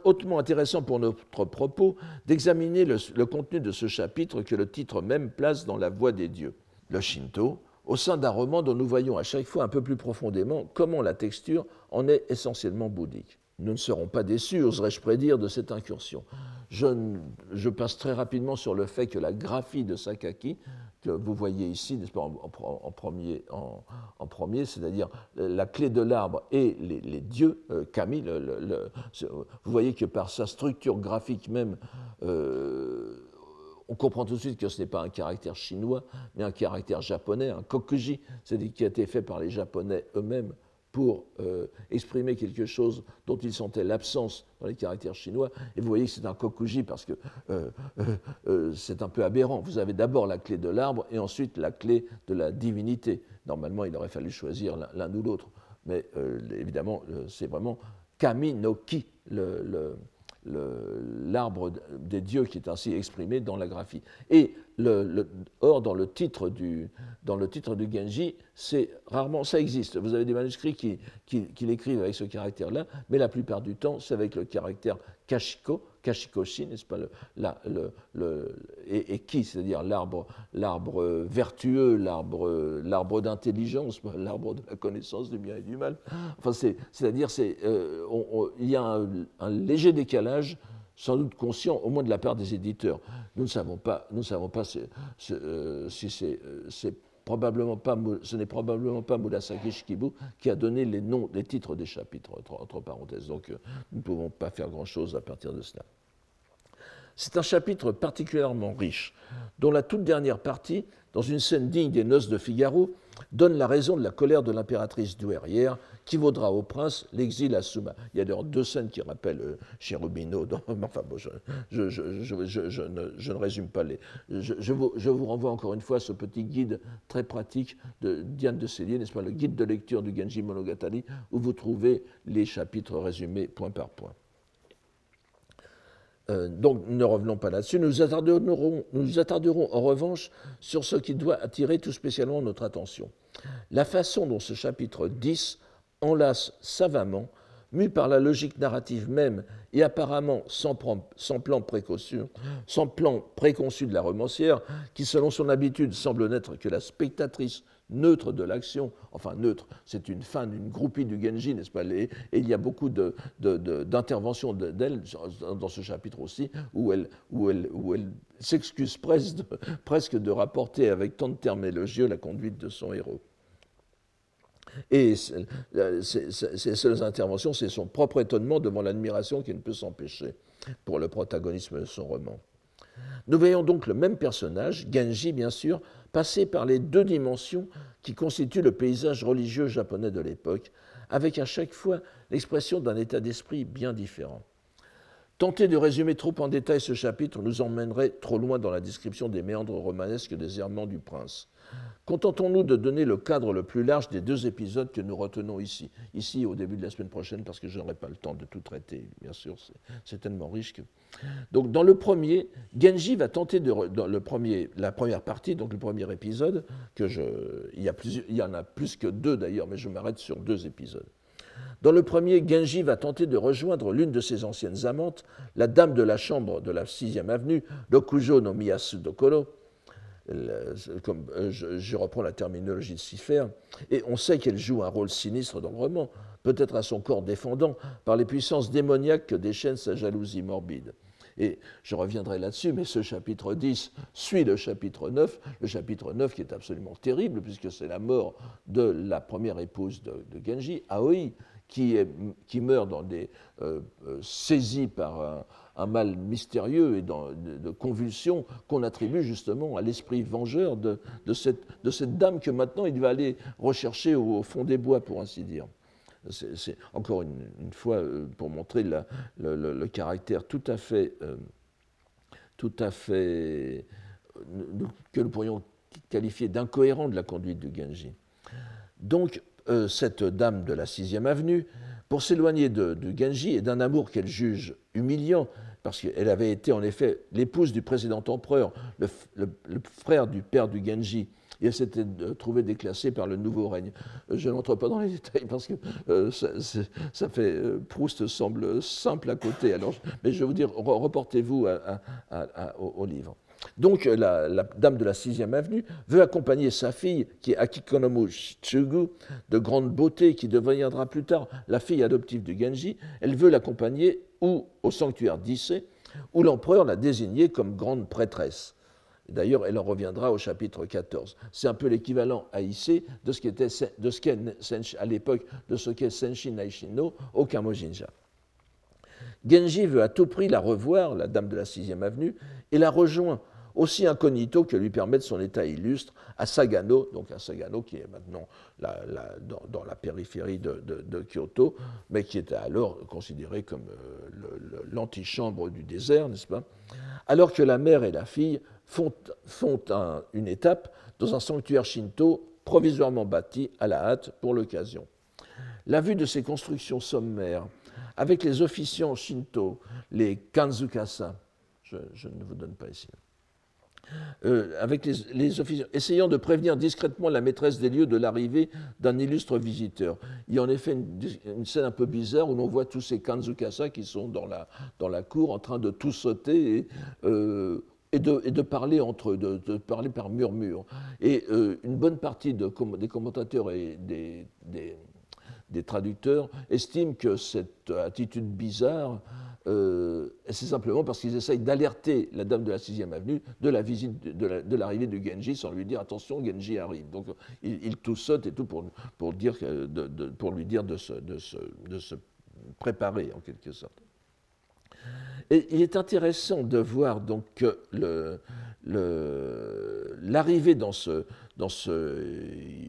hautement intéressant pour notre propos d'examiner le, le, contenu de ce chapitre que le titre même place dans la voie des dieux, le Shinto, au sein d'un roman dont nous voyons à chaque fois un peu plus profondément comment la texture en est essentiellement bouddhique. Nous ne serons pas déçus, oserais-je prédire, de cette incursion. Je, passe très rapidement sur le fait que la graphie de Sakaki que vous voyez ici, en, premier, en, premier c'est-à-dire la clé de l'arbre et les, dieux, euh, Camille, vous voyez que par sa structure graphique même, euh, on comprend tout de suite que ce n'est pas un caractère chinois, mais un caractère japonais, un kokuji, c'est-à-dire qui a été fait par les Japonais eux-mêmes pour euh, exprimer quelque chose dont ils sentaient l'absence dans les caractères chinois. Et vous voyez que c'est un kokuji parce que euh, euh, c'est un peu aberrant. Vous avez d'abord la clé de l'arbre et ensuite la clé de la divinité. Normalement, il aurait fallu choisir l'un ou l'autre. Mais évidemment, c'est vraiment Kami no Ki, l'arbre des dieux qui est ainsi exprimé dans la graphie. Et le, or, dans le titre du, dans le titre du Genji, rarement, ça existe. Vous avez des manuscrits qui, qui, l'écrivent avec ce caractère-là, mais la plupart du temps, c'est avec le caractère Kashiko, Kashikoshi, n'est-ce pas, le, le, le, et, qui, c'est-à-dire l'arbre, l'arbre vertueux, l'arbre, l'arbre d'intelligence, l'arbre de la connaissance du bien et du mal. Enfin, c'est, à dire c'est, euh, il y a un, léger décalage sans doute conscient, au moins de la part des éditeurs. Nous ne savons pas, euh, si c'est, euh, c'est probablement pas, ce n'est probablement pas Murasaki Shikibu qui a donné les noms, les titres des chapitres, entre, parenthèses. Donc euh, nous ne pouvons pas faire grand-chose à partir de cela. C'est un chapitre particulièrement riche, dont la toute dernière partie, dans une scène digne des noces de Figaro, donne la raison de la colère de l'impératrice douairière qui vaudra au prince l'exil à Souma. Il y a d'ailleurs deux scènes qui rappellent euh, Cherubino. *laughs* enfin, bon, je, ne, résume pas les. Je, vous, renvoie encore une fois ce petit guide très pratique de Diane de Célier, n'est-ce pas, le guide de lecture du Genji Monogatari, où vous trouvez les chapitres résumés point par point. Euh, donc ne revenons pas là-dessus. Nous attarderons, nous attarderons en revanche sur ce qui doit attirer tout spécialement notre attention. La façon dont ce chapitre 10 enlace savamment, mu par la logique narrative même et apparemment sans, plan, préconçu, sans plan préconçu de la romancière, qui selon son habitude semble n'être que la spectatrice neutre de l'action, enfin neutre, c'est une fin d'une groupie du Genji, n'est-ce pas Et il y a beaucoup d'interventions d'elle dans ce chapitre aussi, où elle, où elle, où elle s'excuse presque, de rapporter avec tant de termes élogieux la conduite de son héros. Et ces seules interventions, c'est son propre étonnement devant l'admiration qui ne peut s'empêcher pour le protagonisme de son roman. Nous voyons donc le même personnage, Genji bien sûr, passer par les deux dimensions qui constituent le paysage religieux japonais de l'époque, avec à chaque fois l'expression d'un état d'esprit bien différent. Tenter de résumer trop en détail ce chapitre nous emmènerait trop loin dans la description des méandres romanesques des errements du prince. Contentons-nous de donner le cadre le plus large des deux épisodes que nous retenons ici. Ici, au début de la semaine prochaine, parce que je n'aurai pas le temps de tout traiter, bien sûr, c'est tellement riche. Donc, dans le premier, Genji va tenter de... Dans la première partie, donc le premier épisode, que je... il, y a il y en a plus que deux d'ailleurs, mais je m'arrête sur deux épisodes. Dans le premier, Genji va tenter de rejoindre l'une de ses anciennes amantes, la dame de la chambre de la 6e avenue, Dokujo no Miyasu Dokoro, comme euh, je, reprends la terminologie de Cipher, et on sait qu'elle joue un rôle sinistre dans le roman, peut-être à son corps défendant par les puissances démoniaques que déchaîne sa jalousie morbide. Et je reviendrai là-dessus, mais ce chapitre 10 suit le chapitre 9, le chapitre 9 qui est absolument terrible, puisque c'est la mort de la première épouse de, Genji, Aoi, qui, meurt dans des, euh, saisi par un, mal mystérieux et dans, de, convulsions qu'on attribue justement à l'esprit vengeur de, de, cette, de, dame que maintenant il va aller rechercher au, fond des bois, pour ainsi dire. C'est encore une, fois pour montrer le, caractère tout à fait, que nous pourrions qualifié d'incohérent de la conduite de Genji. Donc, euh, cette dame de la 6e avenue, pour s'éloigner de, Genji et d'un amour qu'elle juge humiliant, parce qu'elle avait été en effet l'épouse du précédent empereur, le, frère du père du Genji, et elle s'était euh, trouvée déclassée par le nouveau règne. Euh, je n'entre pas dans les *laughs* détails parce que ça, fait. Proust semble simple à côté. Alors, mais je vous dire, reportez-vous au livre. Donc la, dame de la 6e avenue veut accompagner sa fille, qui est Akikonomu Tsugu, de grande beauté, qui deviendra plus tard la fille adoptive de Genji. Elle veut l'accompagner au sanctuaire d'Issei, où l'empereur l'a désignée comme grande prêtresse. D'ailleurs, elle en reviendra au chapitre 14. C'est un peu l'équivalent à Issei de ce qu'est à l'époque de ce qu'est Senshin Naishino au Kamojinja. Genji veut à tout prix la revoir, la dame de la 6e avenue, et la rejoint aussi incognito que lui permettre son état illustre, à Sagano, donc à Sagano qui est maintenant dans, la périphérie de, Kyoto, mais qui était alors considéré comme euh, l'antichambre du désert, n'est-ce pas? Alors que la mère et la fille font, une étape dans un sanctuaire shinto provisoirement bâti à la hâte pour l'occasion. La vue de ces constructions sommaires, avec les officiants shinto, les kanzukasa, je ne vous donne pas ici, euh, avec les, officiers, essayant de prévenir discrètement la maîtresse des lieux de l'arrivée d'un illustre visiteur. Il y a en effet une, scène un peu bizarre où l'on voit tous ces kanzukasa qui sont dans la, dans la cour en train de tout sauter et, euh, de, et de, parler entre eux, de, parler par murmure. Et euh, une bonne partie de, des commentateurs et des, des traducteurs estiment que cette attitude bizarre euh, c'est simplement parce qu'ils essayent d'alerter la dame de la 6e avenue de la visite, de l'arrivée de, Genji sans lui dire attention, Genji arrive. Donc il, tout et tout pour, pour, lui dire de se, de, se, de se préparer en quelque sorte. Et il est intéressant de voir donc l'arrivée dans ce, dans ce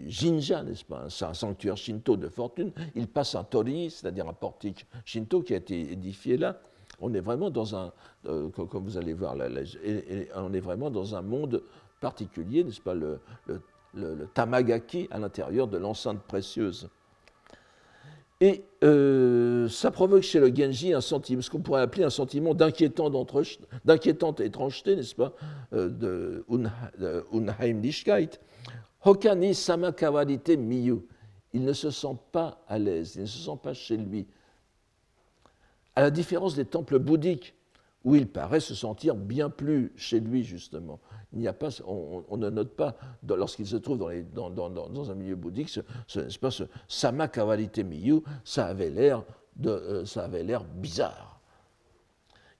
jinja, n'est-ce pas C'est un sanctuaire shinto de fortune. Il passe un tori, c'est-à-dire un portique shinto qui a été édifié là. On est vraiment dans un, euh, comme vous allez voir, on est vraiment dans un monde particulier, n'est-ce pas, le, tamagaki à l'intérieur de l'enceinte précieuse. Et euh, ça provoque chez le Genji un sentiment, ce qu'on pourrait appeler un sentiment d'inquiétante étrangeté, n'est-ce pas, euh, de Unheimlichkeit. Hokani samakawarite miyu. Il ne se sent pas à l'aise, il ne se sent pas chez lui. À la différence des temples bouddhiques, où il paraît se sentir bien plus chez lui, justement. Il n'y a pas, on, ne note pas, lorsqu'il se trouve dans, un milieu bouddhique, ce, ce, pas, ce miyu, euh, ça avait l'air bizarre.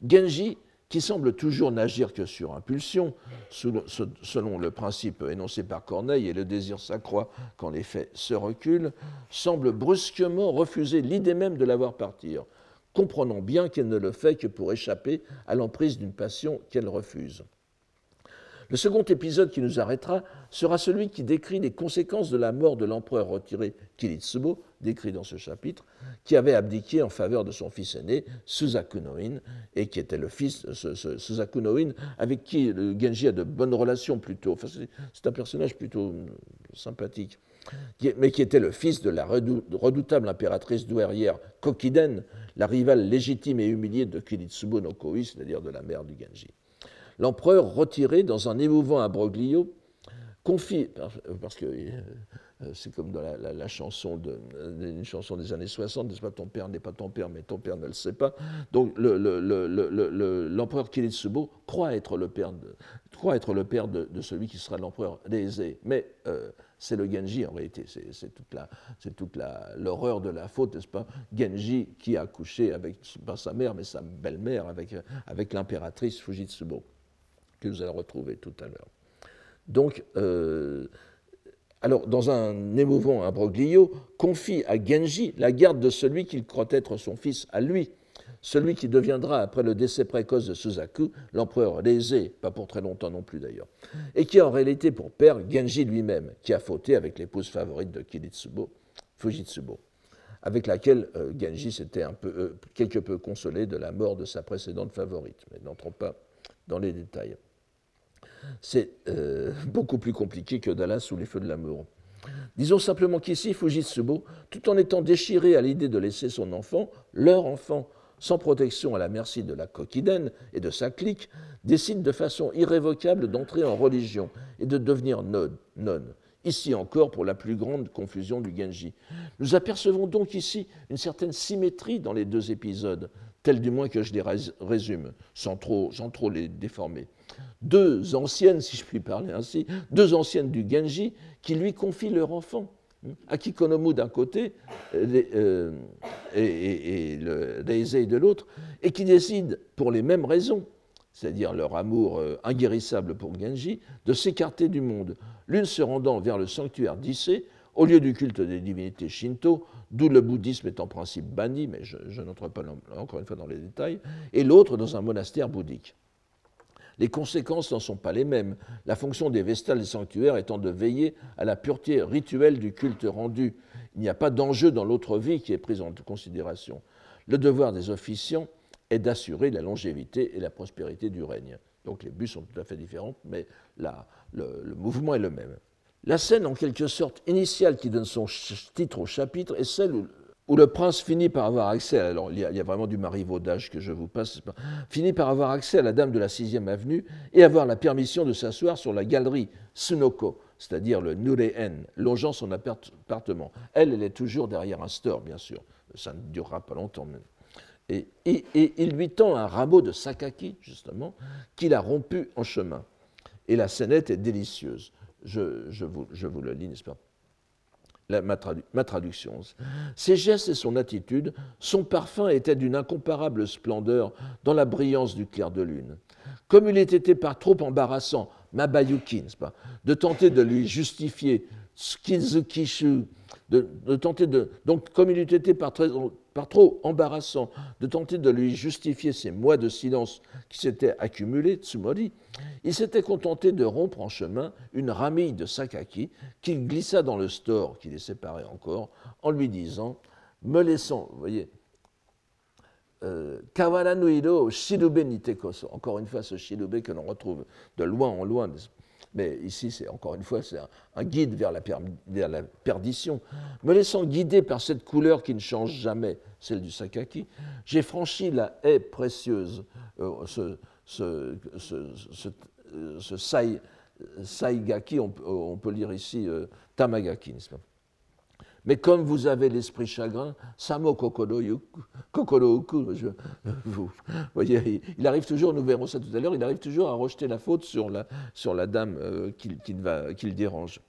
Genji, qui semble toujours n'agir que sur impulsion, selon le principe énoncé par Corneille, et le désir s'accroît quand les faits se reculent, semble brusquement refuser l'idée même de la voir partir, comprenant bien qu'elle ne le fait que pour échapper à l'emprise d'une passion qu'elle refuse. Le second épisode qui nous arrêtera sera celui qui décrit les conséquences de la mort de l'empereur retiré Kiritsubo, décrit dans ce chapitre, qui avait abdiqué en faveur de son fils aîné, Suzaku et qui était le fils, ce, Suzaku avec qui Genji a de bonnes relations plutôt. c'est un personnage plutôt sympathique, mais qui était le fils de la redoutable impératrice douairière Kokiden, la rivale légitime et humiliée de Kiritsubo no Koi, c'est-à-dire de la mère du Genji. L'empereur, retiré dans un émouvant abroglio, confie, parce que euh, c'est comme dans la, chanson des années 60, n'est-ce pas, ton père n'est pas ton père, mais ton père ne le sait pas. Donc l'empereur Kiritsubo croit être le père de, croit être le père de, celui qui sera l'empereur d'Aisé, mais euh, c'est le Genji en réalité, c'est toute la, c'est toute l'horreur de la faute, n'est-ce pas Genji qui a couché avec pas sa mère, mais sa belle-mère avec avec l'impératrice Fujitsubo que vous allez retrouver tout à l'heure. Donc, euh, alors dans un émouvant imbroglio, confie à Genji la garde de celui qu'il croit être son fils à lui, celui qui deviendra, après le décès précoce de Suzaku, l'empereur lésé, pas pour très longtemps non plus d'ailleurs, et qui a en réalité pour père Genji lui-même, qui a fauté avec l'épouse favorite de Kiritsubo, Fujitsubo, avec laquelle euh, Genji s'était peu, euh, quelque peu consolé de la mort de sa précédente favorite. Mais n'entrons pas dans les détails. C'est euh, *laughs* beaucoup plus compliqué que Dallas sous les feux de l'amour. Disons simplement qu'ici, Fujitsubo, tout en étant déchiré à l'idée de laisser son enfant, leur enfant, sans protection à la merci de la Kokiden et de sa clique, décide de façon irrévocable d'entrer en religion et de devenir nonne. Ici encore, pour la plus grande confusion du Genji. Nous apercevons donc ici une certaine symétrie dans les deux épisodes, tels du moins que je les résume, sans trop, les déformer. Deux anciennes, si je puis parler ainsi, deux anciennes du Genji qui lui confient leur enfant Akikonomu d'un côté euh, et, le Deisei de l'autre, et qui décident, pour les mêmes raisons, c'est-à-dire leur amour euh, inguérissable pour Genji, de s'écarter du monde, l'une se rendant vers le sanctuaire d'Issei, au lieu du culte des divinités shinto, d'où le bouddhisme est en principe banni, mais je, n'entre pas encore une fois dans les détails, et l'autre dans un monastère bouddhique. Les conséquences n'en sont pas les mêmes, la fonction des vestales des sanctuaires étant de veiller à la pureté rituelle du culte rendu. Il n'y a pas d'enjeu dans l'autre vie qui est prise en considération. Le devoir des officiants est d'assurer la longévité et la prospérité du règne. Donc les buts sont tout à fait différents, mais le mouvement est le même. La scène, en quelque sorte, initiale qui donne son titre au chapitre est celle où le prince finit par avoir accès, alors il y, a, vraiment du marivaudage que je vous passe, finit par avoir accès à la dame de la 6e avenue et avoir la permission de s'asseoir sur la galerie Sunoko, c'est-à-dire le Nureen, longeant son appartement. Elle, elle est toujours derrière un store, bien sûr. Ça ne durera pas longtemps. Et, et, et il lui tend un rameau de sakaki, justement, qu'il a rompu en chemin. Et la scénette est délicieuse. Je, vous, le lis, n'est-ce pas? Ma, traduction. Ses gestes et son attitude, son parfum était d'une incomparable splendeur dans la brillance du clair de lune. Comme il était été par trop embarrassant, Mabayuki, pas, de tenter de lui justifier Skizukishu, de, de, tenter de. Donc, comme il eût été par, par, trop embarrassant de tenter de lui justifier ces mois de silence qui s'étaient accumulés, Tsumori, il s'était contenté de rompre en chemin une ramille de sakaki qu'il glissa dans le store qui les séparait encore, en lui disant, me laissant, vous voyez, euh, Kawara shirube nitekoso. Encore une fois, ce shirube que l'on retrouve de loin en loin mais ici, c'est encore une fois, c'est un, guide vers la, perdition. Me laissant guider par cette couleur qui ne change jamais, celle du sakaki, j'ai franchi la haie précieuse, euh, ce, saigaki, on, peut lire ici euh, tamagaki, n'est-ce pas? Mais comme vous avez l'esprit chagrin, Samo Kokoro, je, vous voyez, il arrive toujours, nous verrons ça tout à l'heure, il arrive toujours à rejeter la faute sur la, dame euh, qui, qui le dérange.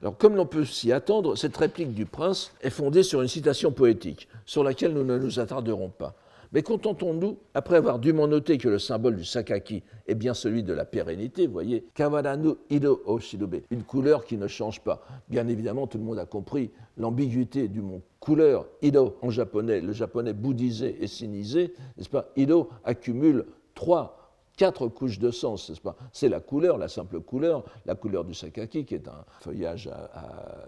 Alors, comme l'on peut s'y attendre, cette réplique du prince est fondée sur une citation poétique, sur laquelle nous ne nous attarderons pas. Mais contentons-nous, après avoir dûment noté que le symbole du sakaki est bien celui de la pérennité, vous voyez, kawaranu ido o une couleur qui ne change pas. Bien évidemment, tout le monde a compris l'ambiguïté du mot couleur. Ido en japonais, le japonais bouddhisé et sinisé, n'est-ce pas? Ido accumule trois quatre couches de sens, pas? C'est la couleur, la simple couleur, la couleur du sakaki, qui est un feuillage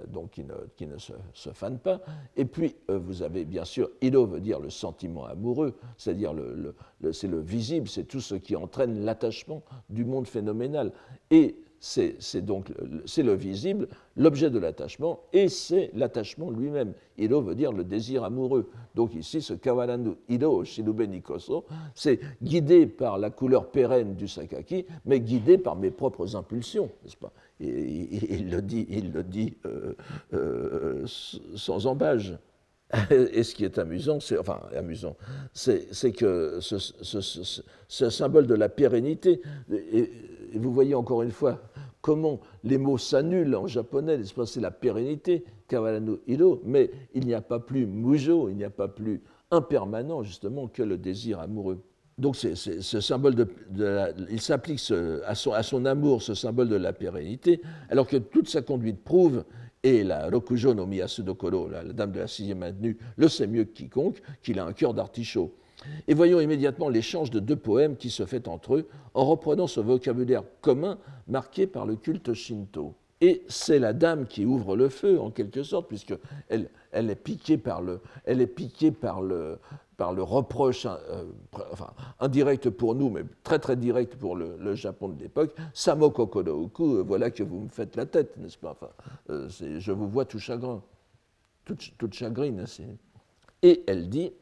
donc qui ne, se, fane pas. Et puis, euh, vous avez bien sûr, ido veut dire le sentiment amoureux, c'est-à-dire le, c'est le visible, c'est tout ce qui entraîne l'attachement du monde phénoménal. Et c'est donc c'est le visible, l'objet de l'attachement, et c'est l'attachement lui-même. Ido veut dire le désir amoureux. Donc ici, ce kawaranu ido shinube nikoso, c'est guidé par la couleur pérenne du sakaki, mais guidé par mes propres impulsions, n'est-ce pas? Il le dit, il le dit euh, euh, sans embâge. *laughs* Et ce qui est amusant, c'est enfin amusant, c'est que ce, symbole de la pérennité, vous voyez encore une fois comment les mots s'annulent en japonais, c'est la pérennité, kawarano hiro, mais il n'y a pas plus mujo, il n'y a pas plus impermanent justement que le désir amoureux. donc il s'applique à son, à son, amour, ce symbole de la pérennité, alors que toute sa conduite prouve, et la Rokujo no Miyasudokoro, la, la dame de la sixième avenue, le sait mieux que quiconque, qu'il a un cœur d'artichaut. Et voyons immédiatement l'échange de deux poèmes qui se fait entre eux en reprenant ce vocabulaire commun marqué par le culte shinto. Et c'est la dame qui ouvre le feu, en quelque sorte, puisqu'elle elle est piquée par le, elle est piquée par le, par le reproche, euh, enfin, indirect pour nous, mais très très direct pour le, Japon de l'époque. Samo kokodouku, euh, voilà que vous me faites la tête, n'est-ce pas? Enfin, euh, Je vous vois tout chagrin, toute, toute chagrine. Et elle dit,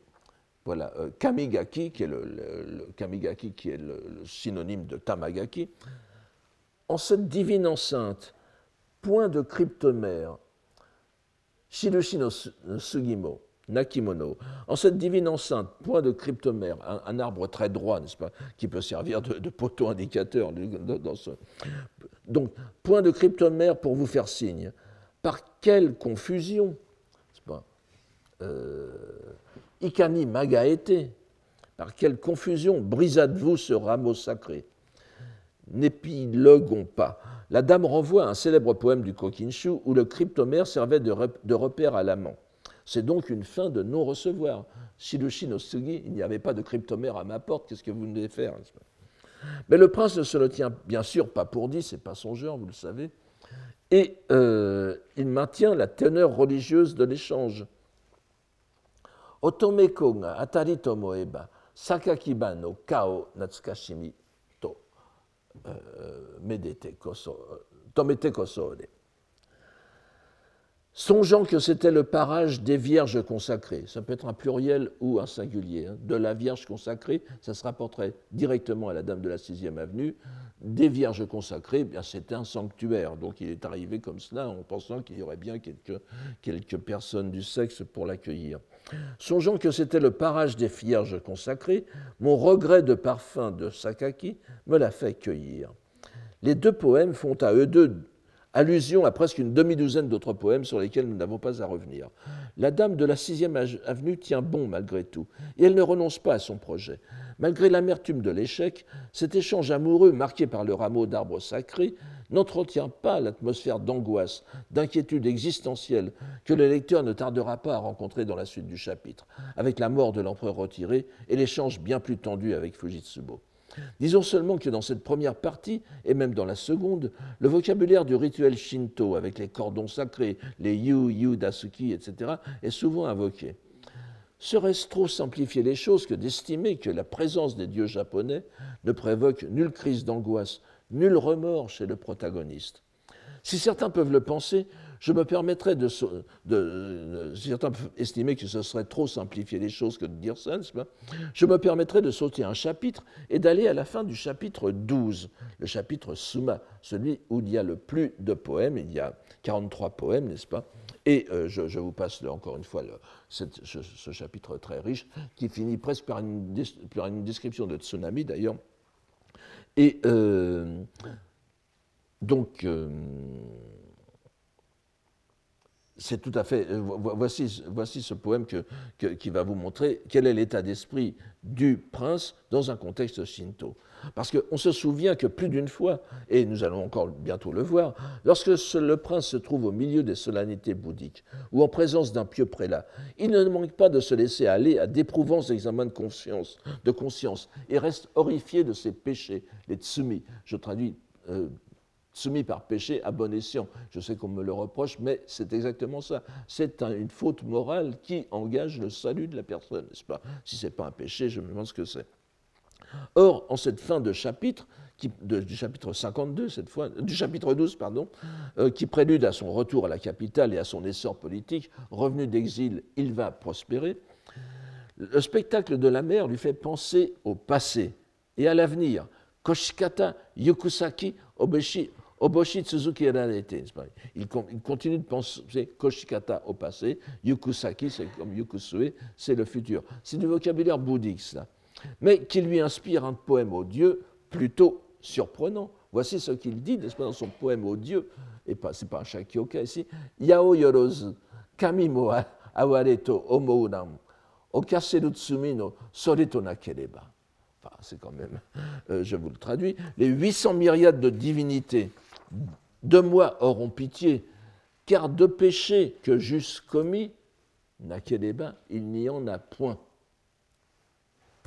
voilà, Kamigaki, qui est le, Kamigaki, qui est le, synonyme de Tamagaki, en cette divine enceinte, point de cryptomère, Shirushi no Sugimo, Nakimono, en cette divine enceinte, point de cryptomère, un, arbre très droit, n'est-ce pas, qui peut servir de, poteau indicateur. Dans ce... Donc, point de cryptomère pour vous faire signe. Par quelle confusion, n'est-ce pas, euh, Ikani Magaete, par quelle confusion brisâtes-vous ce rameau sacré N'épiloguons pas. La dame renvoie un célèbre poème du Kokinshu où le cryptomère servait de, repère à l'amant. C'est donc une fin de non-recevoir. Shirushi no Sugi, il n'y avait pas de cryptomère à ma porte, qu'est-ce que vous venez faire Mais le prince ne se le tient bien sûr pas pour dit, c'est pas son genre, vous le savez, et euh, il maintient la teneur religieuse de l'échange. Otomeko ga atari to moeba, sakakiba no kao natsukashimi to euh, medete koso, tomete kosode songeant que c'était le parage des vierges consacrées. Ça peut être un pluriel ou un singulier. Hein. De la Vierge consacrée, ça se rapporterait directement à la Dame de la Sixième Avenue. Des vierges consacrées, bien c'était un sanctuaire. Donc il est arrivé comme cela en pensant qu'il y aurait bien quelques, quelques personnes du sexe pour l'accueillir. Songeant que c'était le parage des vierges consacrées, mon regret de parfum de Sakaki me l'a fait cueillir. Les deux poèmes font à eux deux allusion à presque une demi-douzaine d'autres poèmes sur lesquels nous n'avons pas à revenir. La dame de la sixième avenue tient bon malgré tout, et elle ne renonce pas à son projet. Malgré l'amertume de l'échec, cet échange amoureux marqué par le rameau d'arbre sacré n'entretient pas l'atmosphère d'angoisse, d'inquiétude existentielle que le lecteur ne tardera pas à rencontrer dans la suite du chapitre, avec la mort de l'empereur retiré et l'échange bien plus tendu avec Fujitsubo. Disons seulement que dans cette première partie, et même dans la seconde, le vocabulaire du rituel shinto, avec les cordons sacrés, les yu, yu, dasuki, etc., est souvent invoqué. Serait-ce trop simplifier les choses que d'estimer que la présence des dieux japonais ne provoque nulle crise d'angoisse, nul remords chez le protagoniste? Si certains peuvent le penser, je me permettrais de, certains peuvent estimer que ce serait trop simplifier les choses que de dire ça, je me permettrais de sauter un chapitre et d'aller à la fin du chapitre 12, le chapitre Suma, celui où il y a le plus de poèmes, il y a 43 poèmes, n'est-ce pas? Et euh, je, vous passe encore une fois ce, chapitre très riche qui finit presque par une, description de tsunami d'ailleurs. Et euh, donc, euh, c'est tout à fait. Euh, voici, ce poème qui va vous montrer quel est l'état d'esprit du prince dans un contexte shinto. Parce qu'on se souvient que plus d'une fois, et nous allons encore bientôt le voir, lorsque le prince se trouve au milieu des solennités bouddhiques ou en présence d'un pieux prélat, il ne manque pas de se laisser aller à d'éprouvants examens de conscience, de conscience et reste horrifié de ses péchés, les tsumi. Je traduis euh, soumis par péché à bon escient. Je sais qu'on me le reproche, mais c'est exactement ça. C'est une faute morale qui engage le salut de la personne, n'est-ce pas? Si ce n'est pas un péché, je me demande ce que c'est. Or, en cette fin de chapitre, du chapitre 52, cette fois, du chapitre 12, pardon, euh, qui prélude à son retour à la capitale et à son essor politique, revenu d'exil, il va prospérer, le spectacle de la mer lui fait penser au passé et à l'avenir. Koshikata Yokusaki Obeshi Oboshi Tsuzuki il, il continue de penser Koshikata au passé, Yukusaki, c'est comme Yukusue, c'est le futur. C'est du vocabulaire bouddhique, ça. Mais qui lui inspire un poème au dieu plutôt surprenant. Voici ce qu'il dit, dans son poème au dieu, et pas, c'est pas un shakyoka ici, Yao Yorozu, Kami mo awareto omouram, okaseru no soreto nakereba. enfin c'est quand même, euh, je vous le traduis, les 800 myriades de divinités de moi auront pitié, car de péché que j'eusse commis, n'a qu'elle bains, il n'y en a point.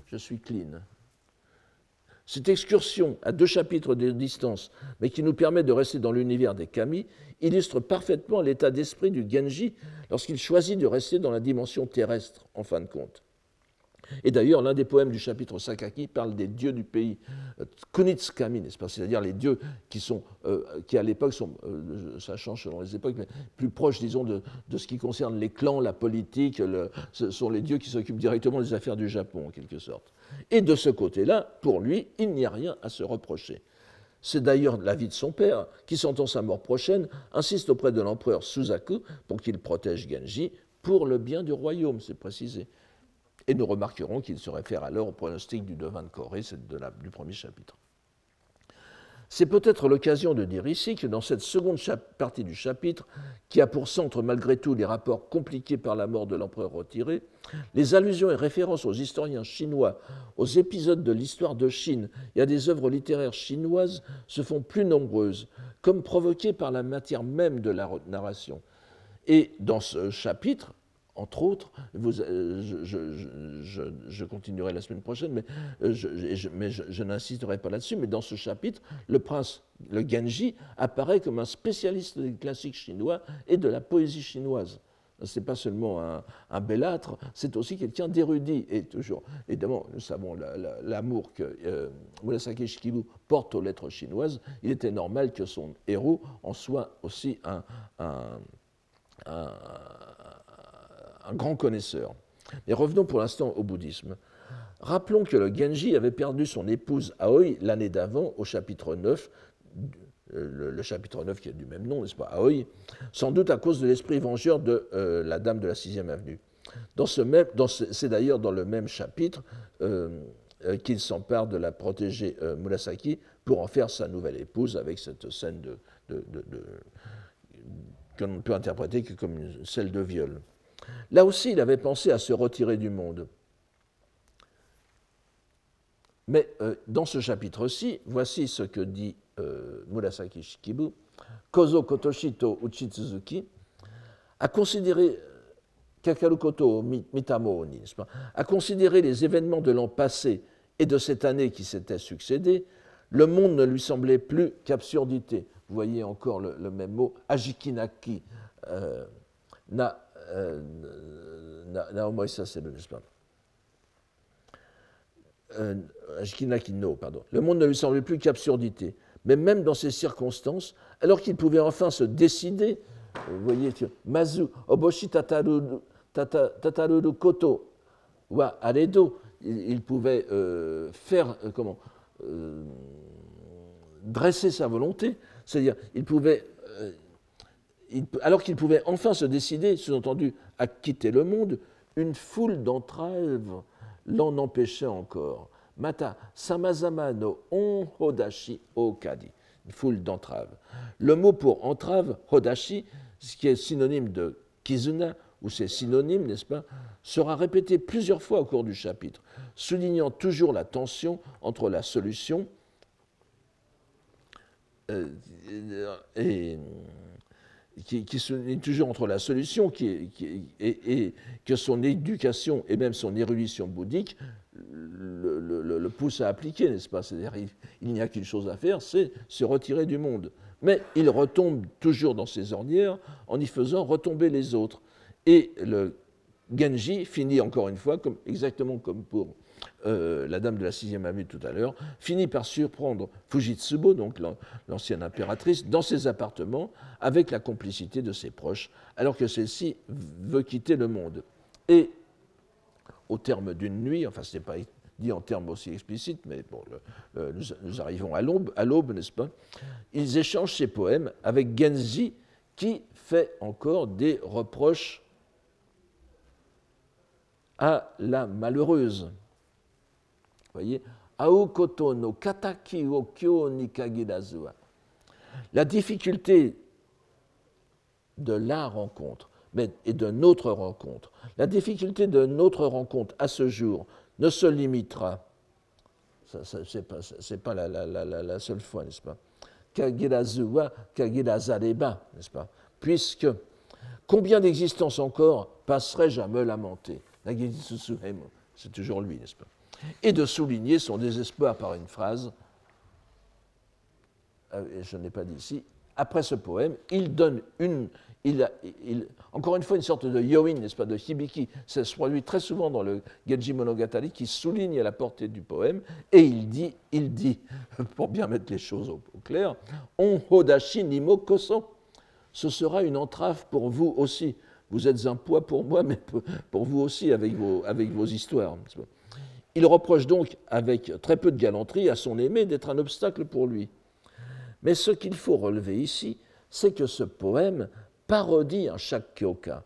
Je suis clean. Cette excursion à deux chapitres de distance, mais qui nous permet de rester dans l'univers des kami, illustre parfaitement l'état d'esprit du Genji lorsqu'il choisit de rester dans la dimension terrestre, en fin de compte. Et d'ailleurs, l'un des poèmes du chapitre Sakaki parle des dieux du pays, euh, Kunitskami, C'est-à-dire les dieux qui, sont, euh, qui à l'époque sont, euh, ça change selon les époques, mais plus proches, disons, de, ce qui concerne les clans, la politique. ce sont les dieux qui s'occupent directement des affaires du Japon, en quelque sorte. Et de ce côté-là, pour lui, il n'y a rien à se reprocher. C'est d'ailleurs l'avis de son père, qui, sentant sa mort prochaine, insiste auprès de l'empereur Suzaku pour qu'il protège Genji pour le bien du royaume, c'est précisé. Et nous remarquerons qu'il se réfère alors au pronostic du devin de Corée, c'est du premier chapitre. C'est peut-être l'occasion de dire ici que dans cette seconde partie du chapitre, qui a pour centre malgré tout les rapports compliqués par la mort de l'empereur retiré, les allusions et références aux historiens chinois, aux épisodes de l'histoire de Chine et à des œuvres littéraires chinoises se font plus nombreuses, comme provoquées par la matière même de la narration. Et dans ce chapitre, entre autres, euh, je, continuerai la semaine prochaine, mais euh, je, n'insisterai pas là-dessus, mais dans ce chapitre, le prince, le Genji, apparaît comme un spécialiste des classiques chinois et de la poésie chinoise. Ce n'est pas seulement un, un c'est aussi quelqu'un d'érudit. Et toujours, évidemment, nous savons l'amour que euh, Murasaki Shikibu porte aux lettres chinoises. Il était normal que son héros en soit aussi un grand connaisseur. Mais revenons pour l'instant au bouddhisme. Rappelons que le Genji avait perdu son épouse Aoi l'année d'avant, au chapitre 9, le, chapitre 9 qui a du même nom, n'est-ce pas, Aoi, sans doute à cause de l'esprit vengeur de euh, la dame de la sixième avenue. C'est d'ailleurs dans le même chapitre euh, euh, qu'il s'empare de la protégée Murasaki pour en faire sa nouvelle épouse avec cette scène de, de, qu'on ne peut interpréter que comme celle de viol. Là aussi, il avait pensé à se retirer du monde. Mais euh, dans ce chapitre-ci, voici ce que dit euh, Murasaki Shikibu. Kozo Kotoshito Uchitsuzuki a considéré Kakarukoto Mitamo a considéré les événements de l'an passé et de cette année qui s'était succédé, le monde ne lui semblait plus qu'absurdité. Vous voyez encore le, même mot, ajikinaki, euh, na euh, pas euh, pardon. Le monde ne lui semblait plus qu'absurdité. Mais même dans ces circonstances, alors qu'il pouvait enfin se décider, vous voyez, Mazu, Oboshi Tataru, Koto, wa Aredo, il, pouvait euh, faire, euh, comment, dresser sa volonté, c'est-à-dire, il pouvait alors qu'il pouvait enfin se décider, sous-entendu, à quitter le monde, une foule d'entraves l'en empêchait encore. Mata samazama no on hodashi okadi. Une foule d'entraves. Le mot pour entrave, hodashi, ce qui est synonyme de kizuna, ou c'est synonyme, n'est-ce pas, sera répété plusieurs fois au cours du chapitre, soulignant toujours la tension entre la solution euh, et qui, qui est toujours entre la solution qui et, que son éducation et même son érudition bouddhique le, le, pousse à appliquer, n'est-ce pas? C'est-à-dire il, n'y a qu'une chose à faire, c'est se retirer du monde. Mais il retombe toujours dans ses ornières en y faisant retomber les autres. Et le Genji finit encore une fois, exactement comme pour euh, la dame de la sixième avenue tout à l'heure, finit par surprendre Fujitsubo, donc l'ancienne impératrice, dans ses appartements avec la complicité de ses proches, alors que celle-ci veut quitter le monde. Et au terme d'une nuit, enfin ce n'est pas dit en termes aussi explicites, mais bon, nous, arrivons à l'aube, n'est-ce pas? Ils échangent ces poèmes avec Genji qui fait encore des reproches à la malheureuse voyez Aokoto no kataki o kyo ni La difficulté de la rencontre et de notre rencontre, la difficulté de notre rencontre à ce jour ne se limitera Ce n'est pas, la, seule fois, n'est-ce pas Kagirazuwa, Kagirazareba, n'est-ce pas Puisque combien d'existences encore passerais-je à me lamenter C'est toujours lui, n'est-ce pas Et de souligner son désespoir par une phrase, euh, je n'ai pas dit ici, après ce poème, il donne une, encore une fois, une sorte de yoin, n'est-ce pas, de hibiki. Ça se produit très souvent dans le Genji Monogatari qui souligne la portée du poème et il dit, il dit, *laughs* pour bien mettre les choses au, clair, On hodashi nimo koso. Ce sera une entrave pour vous aussi. Vous êtes un poids pour moi, mais pour vous aussi avec vos, avec vos histoires. Il reproche donc, avec très peu de galanterie, à son aimé d'être un obstacle pour lui. Mais ce qu'il faut relever ici, c'est que ce poème parodie un shakyoka,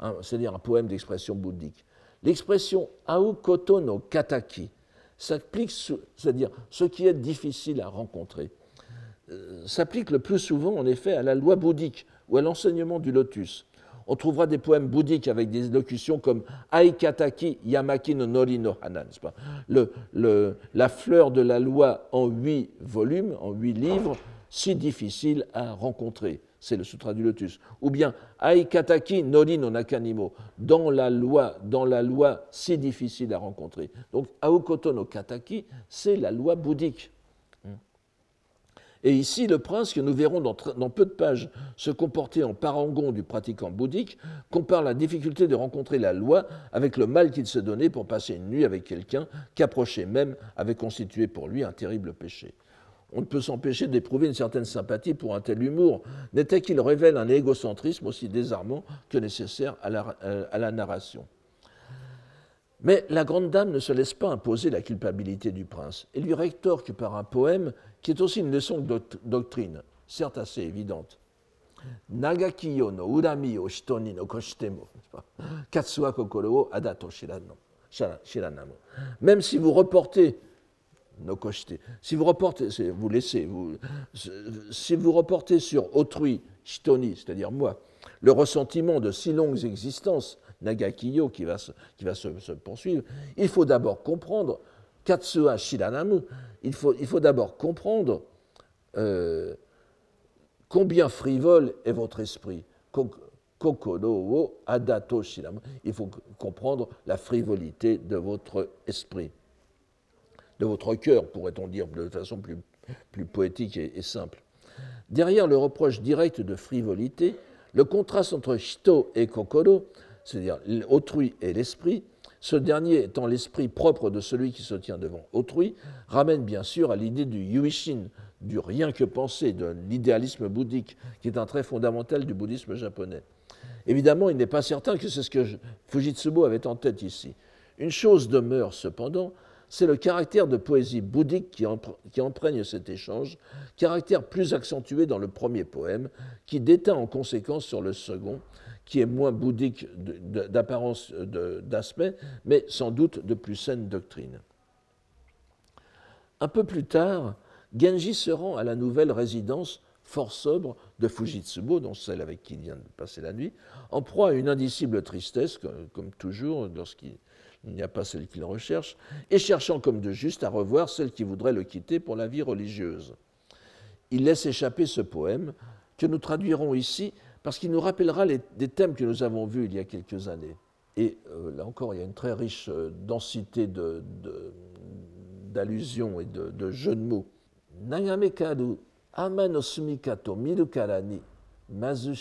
hein, c'est-à-dire un poème d'expression bouddhique. L'expression Aokoto no Kataki s'applique, c'est-à-dire ce qui est difficile à rencontrer, euh, s'applique le plus souvent en effet à la loi bouddhique ou à l'enseignement du lotus. On trouvera des poèmes bouddhiques avec des locutions comme Aikataki Yamaki no Nori no la fleur de la loi en huit volumes, en huit livres, si difficile à rencontrer. C'est le Sutra du Lotus. Ou bien Aikataki Nori no Nakanimo, dans la loi, dans la loi si difficile à rencontrer. Donc Aokoto no Kataki, c'est la loi bouddhique. Et ici, le prince, que nous verrons dans, peu de pages se comporter en parangon du pratiquant bouddhique, compare la difficulté de rencontrer la loi avec le mal qu'il se donnait pour passer une nuit avec quelqu'un qu'approcher même avait constitué pour lui un terrible péché. On ne peut s'empêcher d'éprouver une certaine sympathie pour un tel humour, n'était qu'il révèle un égocentrisme aussi désarmant que nécessaire à la, à la narration? Mais la grande dame ne se laisse pas imposer la culpabilité du prince et lui rétorque par un poème qui est aussi une leçon de doctrine, certes assez évidente. Nagakiyo no urami o shitoni no koshitemo. Katsuwa kokoro o adato shiranamo. Même si vous reportez no koshite, si vous reportez, vous laissez, si vous reportez sur autrui, shitoni, c'est-à-dire moi, le ressentiment de si longues existences, Nagakiyo qui va se, qui va se, poursuivre, il faut d'abord comprendre, Katsuha Shiranamu, il faut, il faut d'abord comprendre euh, combien frivole est votre esprit. Il faut comprendre la frivolité de votre esprit, de votre cœur, pourrait-on dire de façon plus, plus poétique et, et simple. Derrière le reproche direct de frivolité, le contraste entre Shito et Kokoro c'est-à-dire autrui et l'esprit, ce dernier étant l'esprit propre de celui qui se tient devant autrui, ramène bien sûr à l'idée du yuishin, du rien que penser, de l'idéalisme bouddhique, qui est un trait fondamental du bouddhisme japonais. Évidemment, il n'est pas certain que c'est ce que Fujitsubo avait en tête ici. Une chose demeure cependant, c'est le caractère de poésie bouddhique qui, emprègne cet échange, caractère plus accentué dans le premier poème, qui déteint en conséquence sur le second, qui est moins bouddhique d'apparence, d'aspect, mais sans doute de plus saine doctrine. Un peu plus tard, Genji se rend à la nouvelle résidence fort sobre de Fujitsubo, dont celle avec qui il vient de passer la nuit, en proie à une indicible tristesse, comme toujours lorsqu'il n'y a pas celle qu'il recherche, et cherchant comme de juste à revoir celle qui voudrait le quitter pour la vie religieuse. Il laisse échapper ce poème, que nous traduirons ici parce qu'il nous rappellera les, des thèmes que nous avons vus il y a quelques années. Et euh, là encore, il y a une très riche euh, densité d'allusions de, et de, de, jeux de mots. Ni mazu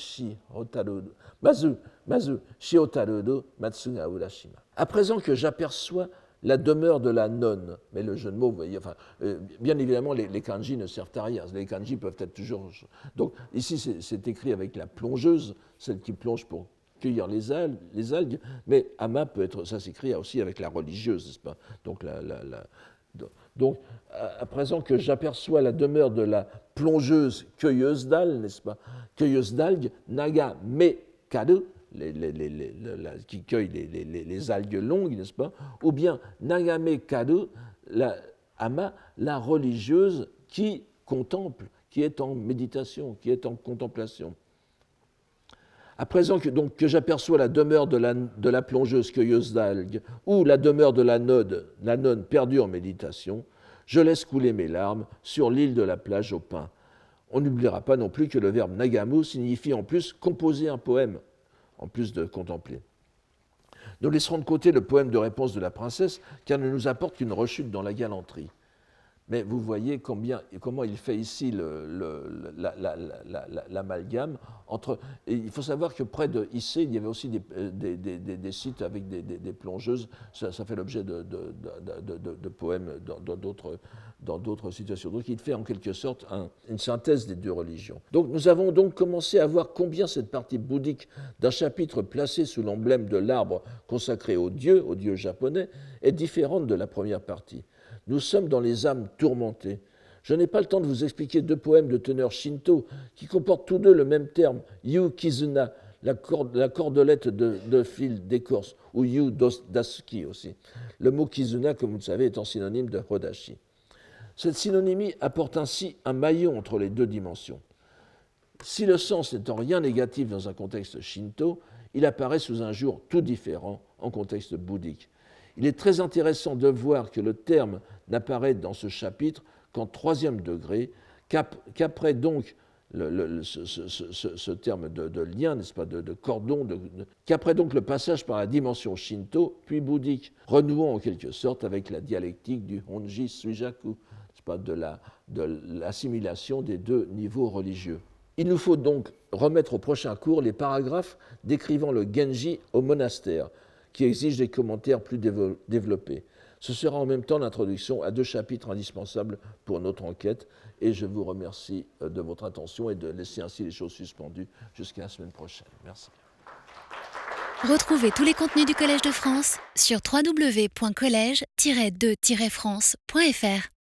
mazu mazu shi otarudu matsu ga urashima. À présent que j'aperçois la demeure de la nonne. Mais le jeu de mots, voyez, enfin, euh, bien évidemment, les, kanji ne servent à rien. Les kanji peuvent être toujours. Donc, ici, c'est écrit avec la plongeuse, celle qui plonge pour cueillir les algues, mais ama peut être, ça s'écrit aussi avec la religieuse, n'est-ce pas? Donc, à, présent que j'aperçois la demeure de la plongeuse cueilleuse d'algues, n'est-ce pas? Cueilleuse d'algues, naga me kadu, les, les, les, qui cueillent les, algues longues, n'est-ce pas Ou bien Nagame Kadu, la, Ama, la religieuse qui contemple, qui est en méditation, qui est en contemplation. À présent que, donc, que j'aperçois la demeure de la, de la plongeuse cueilleuse d'algues ou la demeure de la, node, la nonne perdue en méditation, Je laisse couler mes larmes sur l'île de la plage au pain. On n'oubliera pas non plus que le verbe nagamu signifie en plus composer un poème, en plus de contempler. Nous laisserons de côté le poème de réponse de la princesse, car ne nous apporte qu'une rechute dans la galanterie. Mais vous voyez combien, comment il fait ici l'amalgame il faut savoir que près de Issé, il y avait aussi des, des, sites avec des, plongeuses. Ça, fait l'objet de, poèmes dans d'autres situations. Donc il fait en quelque sorte une synthèse des deux religions. Donc nous avons donc commencé à voir combien cette partie bouddhique d'un chapitre placé sous l'emblème de l'arbre consacré au dieu, au dieu japonais, est différente de la première partie. Nous sommes dans les âmes tourmentées. Je n'ai pas le temps de vous expliquer deux poèmes de teneur shinto qui comportent tous deux le même terme, Yu Kizuna, la, cordelette de, fil d'écorce, ou Yu Dasuki aussi. Le mot Kizuna, comme vous le savez, étant synonyme de Hodashi. Cette synonymie apporte ainsi un maillon entre les deux dimensions. Si le sens n'est en rien négatif dans un contexte shinto, il apparaît sous un jour tout différent en contexte bouddhique. Il est très intéressant de voir que le terme n'apparaît dans ce chapitre qu'en troisième degré, qu'après donc ce, terme de, lien, n'est-ce pas, de, cordon, qu'après donc le passage par la dimension shinto, puis bouddhique, renouant en quelque sorte avec la dialectique du honji suijaku, pas, de l'assimilation des deux niveaux religieux. Il nous faut donc remettre au prochain cours les paragraphes décrivant le Genji au monastère, qui exige des commentaires plus développés. Ce sera en même temps l'introduction à deux chapitres indispensables pour notre enquête et je vous remercie euh, de votre attention et de laisser ainsi les choses suspendues jusqu'à la semaine prochaine. Merci. Retrouvez tous les contenus du Collège de France sur www.colège-2-france.fr.